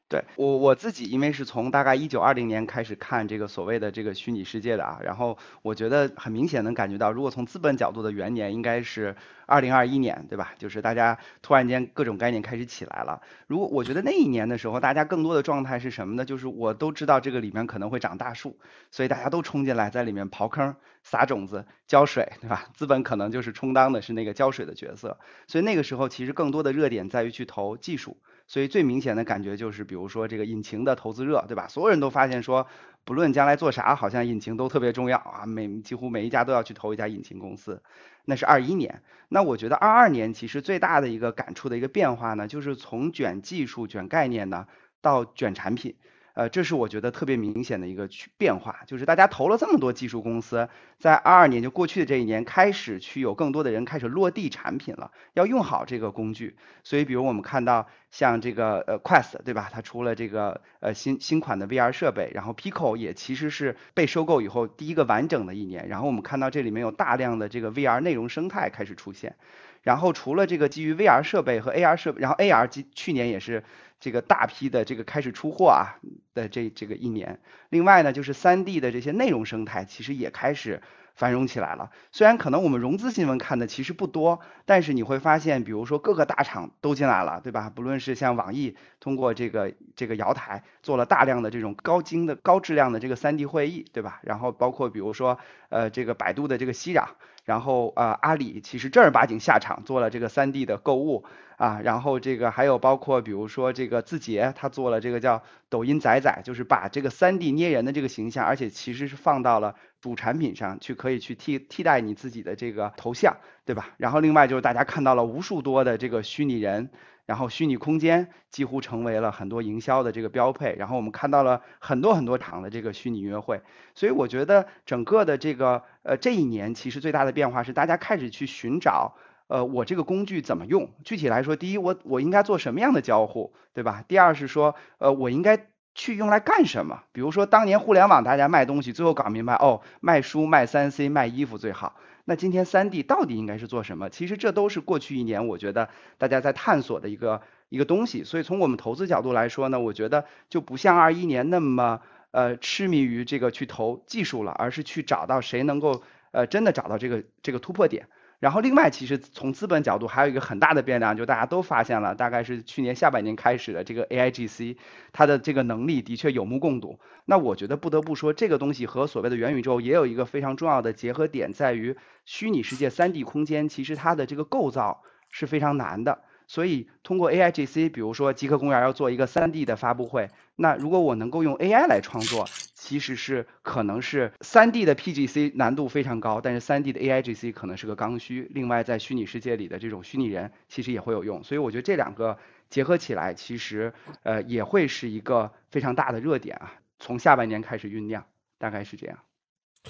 对我我自己，因为是从大概一九二零年开始看这个所谓的这个虚拟世界的啊，然后我觉得很明显能感觉到，如果从资本角度的元年，应该是二零二一年，对吧？就是大家突然间各种概念开始起来了。如果我觉得那一年的时候，大家更多的状态是什么呢？就是我都知道这个里面可能会长大树，所以大家都冲进来在里面刨坑、撒种子、浇水，对吧？资本可能就是充当的是那个浇水的角色，所以那个时候其实更多的热点在于去投技术。所以最明显的感觉就是，比如说这个引擎的投资热，对吧？所有人都发现说，不论将来做啥，好像引擎都特别重要啊，每几乎每一家都要去投一家引擎公司。那是二一年，那我觉得二二年其实最大的一个感触的一个变化呢，就是从卷技术、卷概念呢，到卷产品。呃，这是我觉得特别明显的一个去变化，就是大家投了这么多技术公司，在二二年就过去的这一年开始去有更多的人开始落地产品了，要用好这个工具。所以，比如我们看到像这个呃 Quest 对吧，它出了这个呃新新款的 VR 设备，然后 Pico 也其实是被收购以后第一个完整的一年，然后我们看到这里面有大量的这个 VR 内容生态开始出现。然后除了这个基于 VR 设备和 AR 设备，然后 AR 基去年也是。这个大批的这个开始出货啊的这这个一年，另外呢就是 3D 的这些内容生态其实也开始繁荣起来了。虽然可能我们融资新闻看的其实不多，但是你会发现，比如说各个大厂都进来了，对吧？不论是像网易通过这个这个瑶台做了大量的这种高精的高质量的这个 3D 会议，对吧？然后包括比如说呃这个百度的这个熙壤，然后呃阿里其实正儿八经下场做了这个三 D 的购物啊，然后这个还有包括比如说这个字节，它做了这个叫抖音仔仔，就是把这个三 D 捏人的这个形象，而且其实是放到了。主产品上去可以去替替代你自己的这个头像，对吧？然后另外就是大家看到了无数多的这个虚拟人，然后虚拟空间几乎成为了很多营销的这个标配。然后我们看到了很多很多场的这个虚拟约会，所以我觉得整个的这个呃这一年其实最大的变化是大家开始去寻找呃我这个工具怎么用。具体来说，第一我我应该做什么样的交互，对吧？第二是说呃我应该。去用来干什么？比如说当年互联网大家卖东西，最后搞明白哦，卖书、卖三 C、卖衣服最好。那今天三 D 到底应该是做什么？其实这都是过去一年我觉得大家在探索的一个一个东西。所以从我们投资角度来说呢，我觉得就不像二一年那么呃痴迷于这个去投技术了，而是去找到谁能够呃真的找到这个这个突破点。然后另外，其实从资本角度还有一个很大的变量，就大家都发现了，大概是去年下半年开始的这个 AIGC，它的这个能力的确有目共睹。那我觉得不得不说，这个东西和所谓的元宇宙也有一个非常重要的结合点，在于虚拟世界 3D 空间，其实它的这个构造是非常难的。所以通过 AIGC，比如说极客公园要做一个 3D 的发布会，那如果我能够用 AI 来创作，其实是可能是 3D 的 PGC 难度非常高，但是 3D 的 AIGC 可能是个刚需。另外，在虚拟世界里的这种虚拟人其实也会有用，所以我觉得这两个结合起来，其实呃也会是一个非常大的热点啊。从下半年开始酝酿，大概是这样。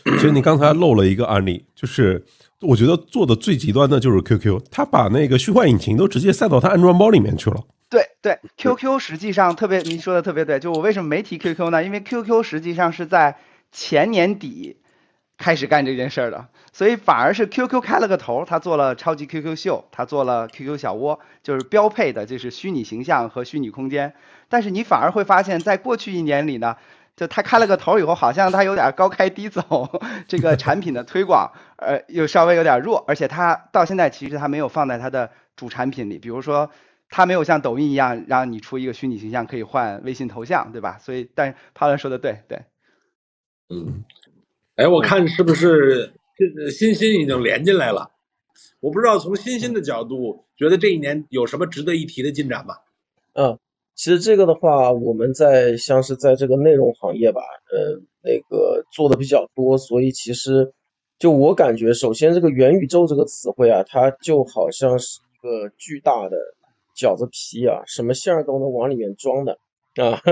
其实你刚才漏了一个案例，就是我觉得做的最极端的就是 QQ，他把那个虚幻引擎都直接塞到他安装包里面去了。对对，QQ 实际上特别，你说的特别对。就我为什么没提 QQ 呢？因为 QQ 实际上是在前年底开始干这件事儿的，所以反而是 QQ 开了个头，他做了超级 QQ 秀，他做了 QQ 小窝，就是标配的就是虚拟形象和虚拟空间。但是你反而会发现，在过去一年里呢。就他开了个头以后，好像他有点高开低走，这个产品的推广，呃，又稍微有点弱，而且他到现在其实他没有放在他的主产品里，比如说他没有像抖音一样让你出一个虚拟形象可以换微信头像，对吧？所以，但帕伦说的对，对，嗯，哎，我看是不是这欣欣已经连进来了？我不知道从欣欣的角度，觉得这一年有什么值得一提的进展吗？嗯。其实这个的话，我们在像是在这个内容行业吧，呃，那个做的比较多，所以其实就我感觉，首先这个元宇宙这个词汇啊，它就好像是一个巨大的饺子皮啊，什么馅儿都能往里面装的啊，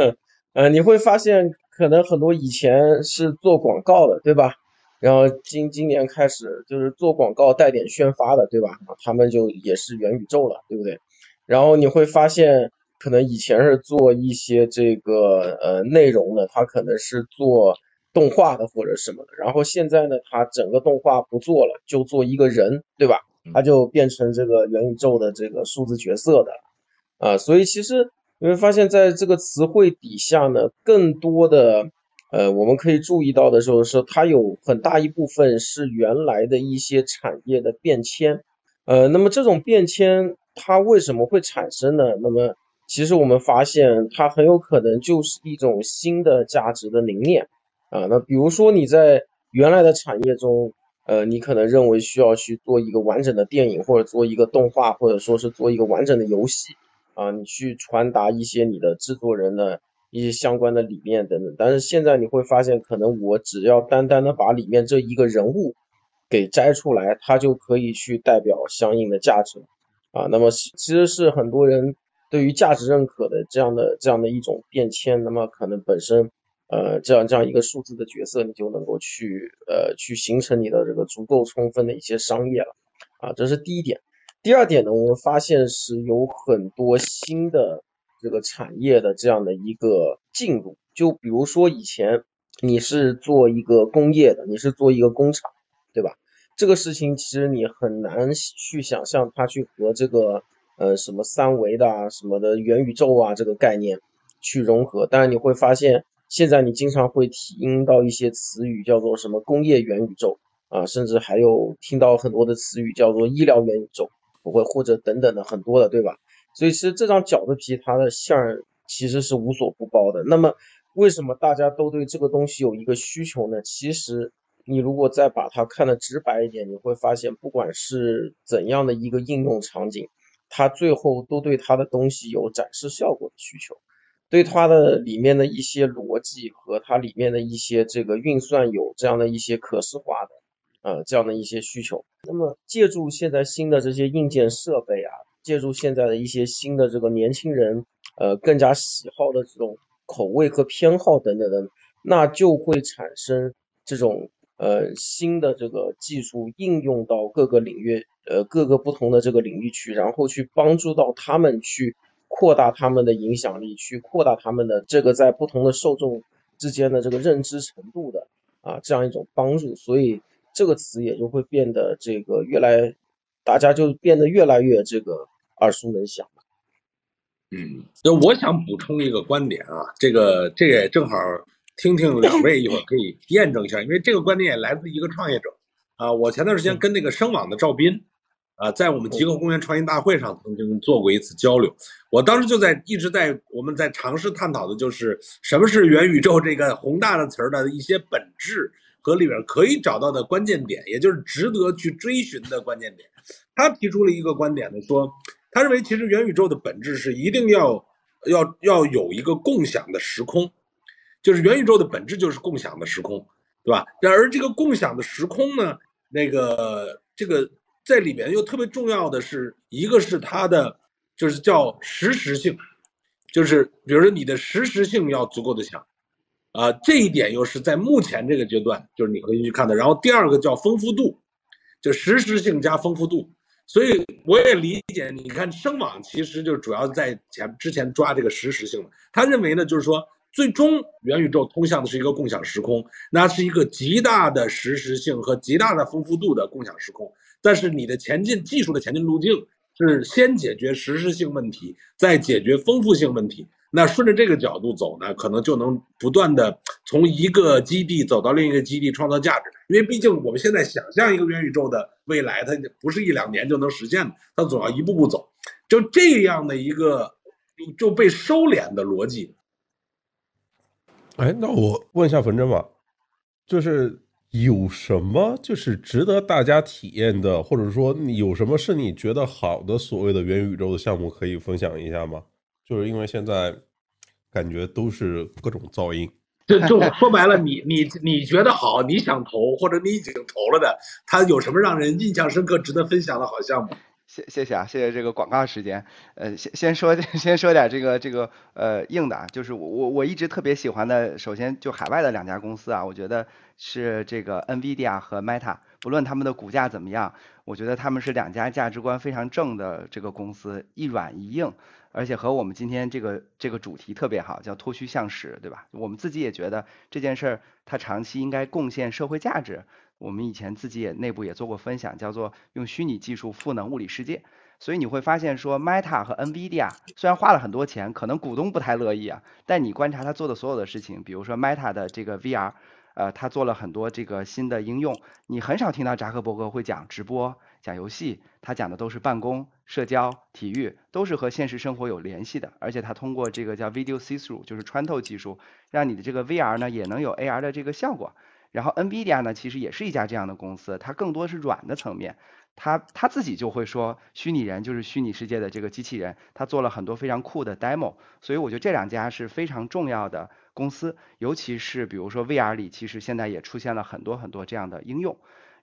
呃，你会发现可能很多以前是做广告的，对吧？然后今今年开始就是做广告带点宣发的，对吧？他们就也是元宇宙了，对不对？然后你会发现。可能以前是做一些这个呃内容的，他可能是做动画的或者什么的，然后现在呢，他整个动画不做了，就做一个人，对吧？他就变成这个元宇宙的这个数字角色的啊，所以其实你会发现在这个词汇底下呢，更多的呃我们可以注意到的时候是，它有很大一部分是原来的一些产业的变迁，呃，那么这种变迁它为什么会产生呢？那么其实我们发现，它很有可能就是一种新的价值的凝练啊。那比如说你在原来的产业中，呃，你可能认为需要去做一个完整的电影，或者做一个动画，或者说是做一个完整的游戏啊，你去传达一些你的制作人的一些相关的理念等等。但是现在你会发现，可能我只要单单的把里面这一个人物给摘出来，它就可以去代表相应的价值啊。那么其实是很多人。对于价值认可的这样的这样的一种变迁，那么可能本身呃这样这样一个数字的角色，你就能够去呃去形成你的这个足够充分的一些商业了啊，这是第一点。第二点呢，我们发现是有很多新的这个产业的这样的一个进入，就比如说以前你是做一个工业的，你是做一个工厂，对吧？这个事情其实你很难去想象它去和这个。呃，什么三维的啊，什么的元宇宙啊，这个概念去融合，但是你会发现，现在你经常会听到一些词语，叫做什么工业元宇宙啊，甚至还有听到很多的词语叫做医疗元宇宙，不会或者等等的很多的，对吧？所以其实这张饺子皮它的馅儿其实是无所不包的。那么为什么大家都对这个东西有一个需求呢？其实你如果再把它看得直白一点，你会发现不管是怎样的一个应用场景，它最后都对它的东西有展示效果的需求，对它的里面的一些逻辑和它里面的一些这个运算有这样的一些可视化的呃这样的一些需求。那么借助现在新的这些硬件设备啊。借助现在的一些新的这个年轻人，呃，更加喜好的这种口味和偏好等等的，那就会产生这种呃新的这个技术应用到各个领域，呃各个不同的这个领域去，然后去帮助到他们去扩大他们的影响力，去扩大他们的这个在不同的受众之间的这个认知程度的啊这样一种帮助，所以这个词也就会变得这个越来，大家就变得越来越这个。耳熟能详嗯，那我想补充一个观点啊，这个这也正好听听两位一会儿可以验证一下，因为这个观点也来自一个创业者啊。我前段时间跟那个声网的赵斌啊，在我们极客公园创新大会上曾经做过一次交流，我当时就在一直在我们在尝试探讨的就是什么是元宇宙这个宏大的词儿的一些本质和里边可以找到的关键点，也就是值得去追寻的关键点。他提出了一个观点呢，说。他认为，其实元宇宙的本质是一定要要要有一个共享的时空，就是元宇宙的本质就是共享的时空，对吧？然而这个共享的时空呢，那个这个在里面又特别重要的是一个是它的就是叫实时性，就是比如说你的实时性要足够的强，啊，这一点又是在目前这个阶段就是你可以去看的。然后第二个叫丰富度，就实时性加丰富度。所以我也理解，你看声网其实就主要在前之前抓这个实时性的。他认为呢，就是说最终元宇宙通向的是一个共享时空，那是一个极大的实时性和极大的丰富度的共享时空。但是你的前进技术的前进路径是先解决实时性问题，再解决丰富性问题。那顺着这个角度走呢，可能就能不断的从一个基地走到另一个基地，创造价值。因为毕竟我们现在想象一个元宇宙的未来，它不是一两年就能实现的，它总要一步步走。就这样的一个就被收敛的逻辑。哎，那我问一下冯真吧，就是有什么就是值得大家体验的，或者说有什么是你觉得好的所谓的元宇宙的项目可以分享一下吗？就是因为现在。感觉都是各种噪音，就就说白了，你你你觉得好，你想投或者你已经投了的，它有什么让人印象深刻、值得分享的好项目？谢谢谢啊，谢谢这个广告时间。呃，先先说 先说点这个这个呃硬的啊，就是我我我一直特别喜欢的，首先就海外的两家公司啊，我觉得是这个 NVIDIA 和 Meta，不论他们的股价怎么样，我觉得他们是两家价值观非常正的这个公司，一软一硬。而且和我们今天这个这个主题特别好，叫脱虚向实，对吧？我们自己也觉得这件事儿它长期应该贡献社会价值。我们以前自己也内部也做过分享，叫做用虚拟技术赋能物理世界。所以你会发现说，Meta 和 NVIDIA 虽然花了很多钱，可能股东不太乐意啊，但你观察他做的所有的事情，比如说 Meta 的这个 VR，呃，他做了很多这个新的应用，你很少听到扎克伯格会讲直播。讲游戏，他讲的都是办公、社交、体育，都是和现实生活有联系的。而且他通过这个叫 Video See Through，就是穿透技术，让你的这个 VR 呢也能有 AR 的这个效果。然后 NVIDIA 呢其实也是一家这样的公司，它更多是软的层面，它它自己就会说虚拟人就是虚拟世界的这个机器人，它做了很多非常酷的 demo。所以我觉得这两家是非常重要的公司，尤其是比如说 VR 里，其实现在也出现了很多很多这样的应用。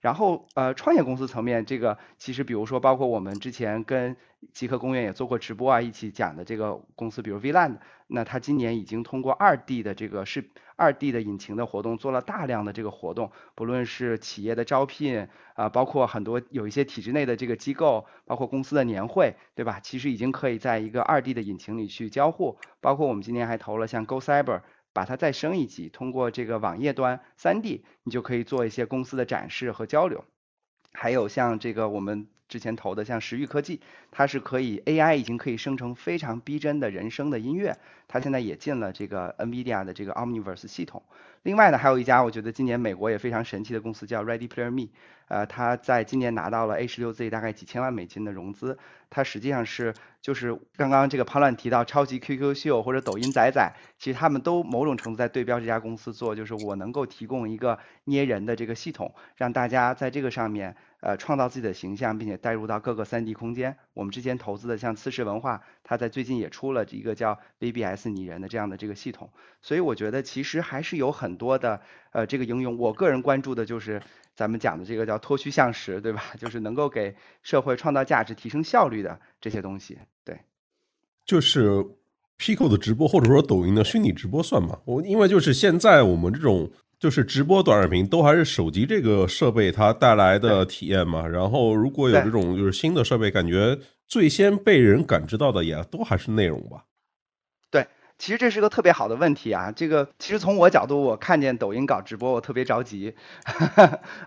然后，呃，创业公司层面，这个其实比如说，包括我们之前跟极客公园也做过直播啊，一起讲的这个公司，比如 VLAND，那它今年已经通过二 D 的这个是二 D 的引擎的活动，做了大量的这个活动，不论是企业的招聘啊，包括很多有一些体制内的这个机构，包括公司的年会，对吧？其实已经可以在一个二 D 的引擎里去交互，包括我们今年还投了像 Go Cyber。把它再升一级，通过这个网页端三 D，你就可以做一些公司的展示和交流。还有像这个我们之前投的，像时域科技，它是可以 AI 已经可以生成非常逼真的人声的音乐，它现在也进了这个 NVIDIA 的这个 Omniverse 系统。另外呢，还有一家我觉得今年美国也非常神奇的公司叫 Ready Player Me，呃，它在今年拿到了 A 十六 Z 大概几千万美金的融资，它实际上是就是刚刚这个潘乱提到超级 QQ 秀或者抖音仔仔，其实他们都某种程度在对标这家公司做，就是我能够提供一个捏人的这个系统，让大家在这个上面呃创造自己的形象，并且带入到各个 3D 空间。我们之前投资的像次世文化，它在最近也出了一个叫 VBS 拟人的这样的这个系统，所以我觉得其实还是有很多的呃这个应用。我个人关注的就是咱们讲的这个叫脱虚向实，对吧？就是能够给社会创造价值、提升效率的这些东西。对，就是 Pico 的直播或者说抖音的虚拟直播算吗？我因为就是现在我们这种就是直播短视频都还是手机这个设备它带来的体验嘛。然后如果有这种就是新的设备，感觉最先被人感知到的也都还是内容吧。其实这是个特别好的问题啊。这个其实从我角度，我看见抖音搞直播，我特别着急。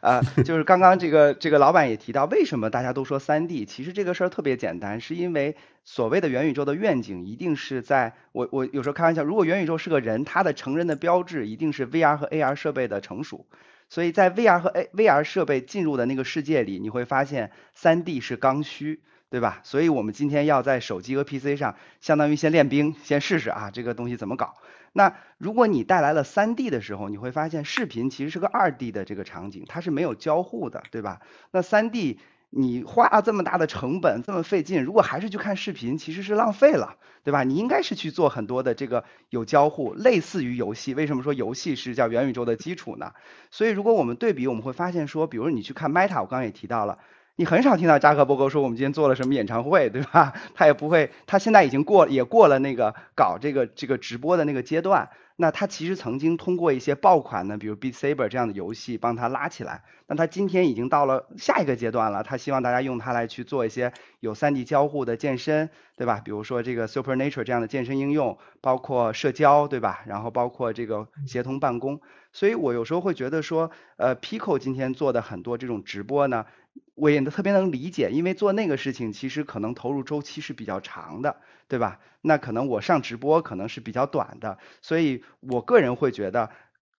啊，就是刚刚这个这个老板也提到，为什么大家都说三 D？其实这个事儿特别简单，是因为所谓的元宇宙的愿景，一定是在我我有时候开玩笑，如果元宇宙是个人，他的成人的标志一定是 VR 和 AR 设备的成熟。所以在 VR 和 A VR 设备进入的那个世界里，你会发现三 D 是刚需。对吧？所以我们今天要在手机和 PC 上，相当于先练兵，先试试啊，这个东西怎么搞？那如果你带来了 3D 的时候，你会发现视频其实是个 2D 的这个场景，它是没有交互的，对吧？那 3D 你花这么大的成本，这么费劲，如果还是去看视频，其实是浪费了，对吧？你应该是去做很多的这个有交互，类似于游戏。为什么说游戏是叫元宇宙的基础呢？所以如果我们对比，我们会发现说，比如你去看 Meta，我刚刚也提到了。你很少听到扎克伯格说我们今天做了什么演唱会，对吧？他也不会，他现在已经过也过了那个搞这个这个直播的那个阶段。那他其实曾经通过一些爆款呢，比如 Beat Saber 这样的游戏帮他拉起来。那他今天已经到了下一个阶段了，他希望大家用它来去做一些有 3D 交互的健身，对吧？比如说这个 Supernature 这样的健身应用，包括社交，对吧？然后包括这个协同办公。所以我有时候会觉得说，呃，Pico 今天做的很多这种直播呢。我也特别能理解，因为做那个事情其实可能投入周期是比较长的，对吧？那可能我上直播可能是比较短的，所以我个人会觉得，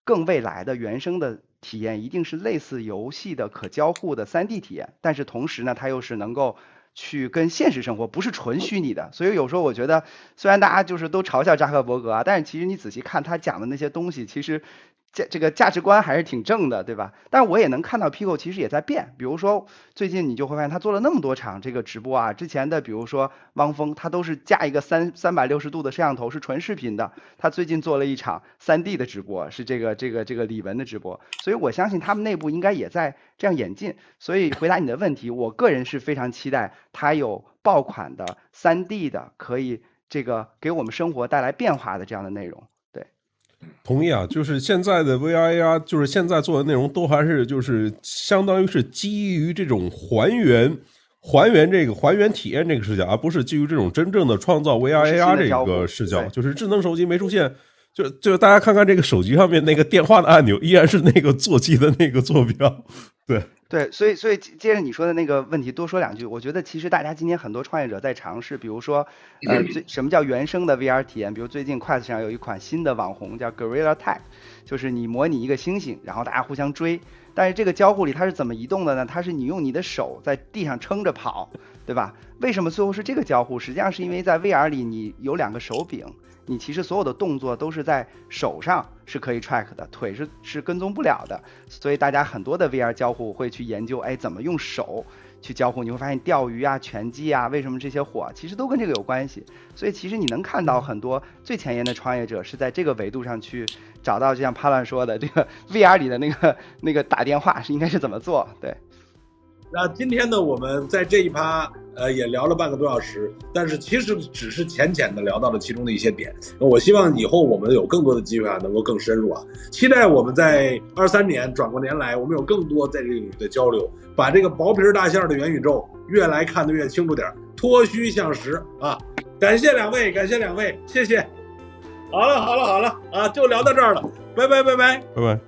更未来的原生的体验一定是类似游戏的可交互的 3D 体验，但是同时呢，它又是能够去跟现实生活不是纯虚拟的。所以有时候我觉得，虽然大家就是都嘲笑扎克伯格啊，但是其实你仔细看他讲的那些东西，其实。价这个价值观还是挺正的，对吧？但我也能看到 Pico 其实也在变。比如说最近你就会发现他做了那么多场这个直播啊，之前的比如说汪峰，他都是架一个三三百六十度的摄像头是纯视频的。他最近做了一场三 D 的直播，是这个这个这个李玟的直播。所以我相信他们内部应该也在这样演进。所以回答你的问题，我个人是非常期待他有爆款的三 D 的，可以这个给我们生活带来变化的这样的内容。同意啊，就是现在的 VR AR，就是现在做的内容都还是就是相当于是基于这种还原、还原这个还原体验这个视角，而不是基于这种真正的创造 VR AR 这个视角。就是智能手机没出现，就就大家看看这个手机上面那个电话的按钮，依然是那个座机的那个坐标，对。对，所以所以接着你说的那个问题多说两句，我觉得其实大家今天很多创业者在尝试，比如说，呃，最什么叫原生的 VR 体验？比如最近筷子上有一款新的网红叫 Gorilla Tag，就是你模拟一个猩猩，然后大家互相追，但是这个交互里它是怎么移动的呢？它是你用你的手在地上撑着跑，对吧？为什么最后是这个交互？实际上是因为在 VR 里你有两个手柄。你其实所有的动作都是在手上是可以 track 的，腿是是跟踪不了的，所以大家很多的 VR 交互会去研究，哎，怎么用手去交互？你会发现钓鱼啊、拳击啊，为什么这些火，其实都跟这个有关系。所以其实你能看到很多最前沿的创业者是在这个维度上去找到，就像帕乱说的，这个 VR 里的那个那个打电话是应该是怎么做？对。那今天呢，我们在这一趴，呃，也聊了半个多小时，但是其实只是浅浅的聊到了其中的一些点。我希望以后我们有更多的机会啊，能够更深入啊。期待我们在二三年转过年来，我们有更多在这个领域的交流，把这个薄皮大馅的元宇宙越来看得越清楚点，脱虚向实啊！感谢两位，感谢两位，谢谢。好了，好了，好了啊，就聊到这儿了，拜拜，拜拜，拜拜。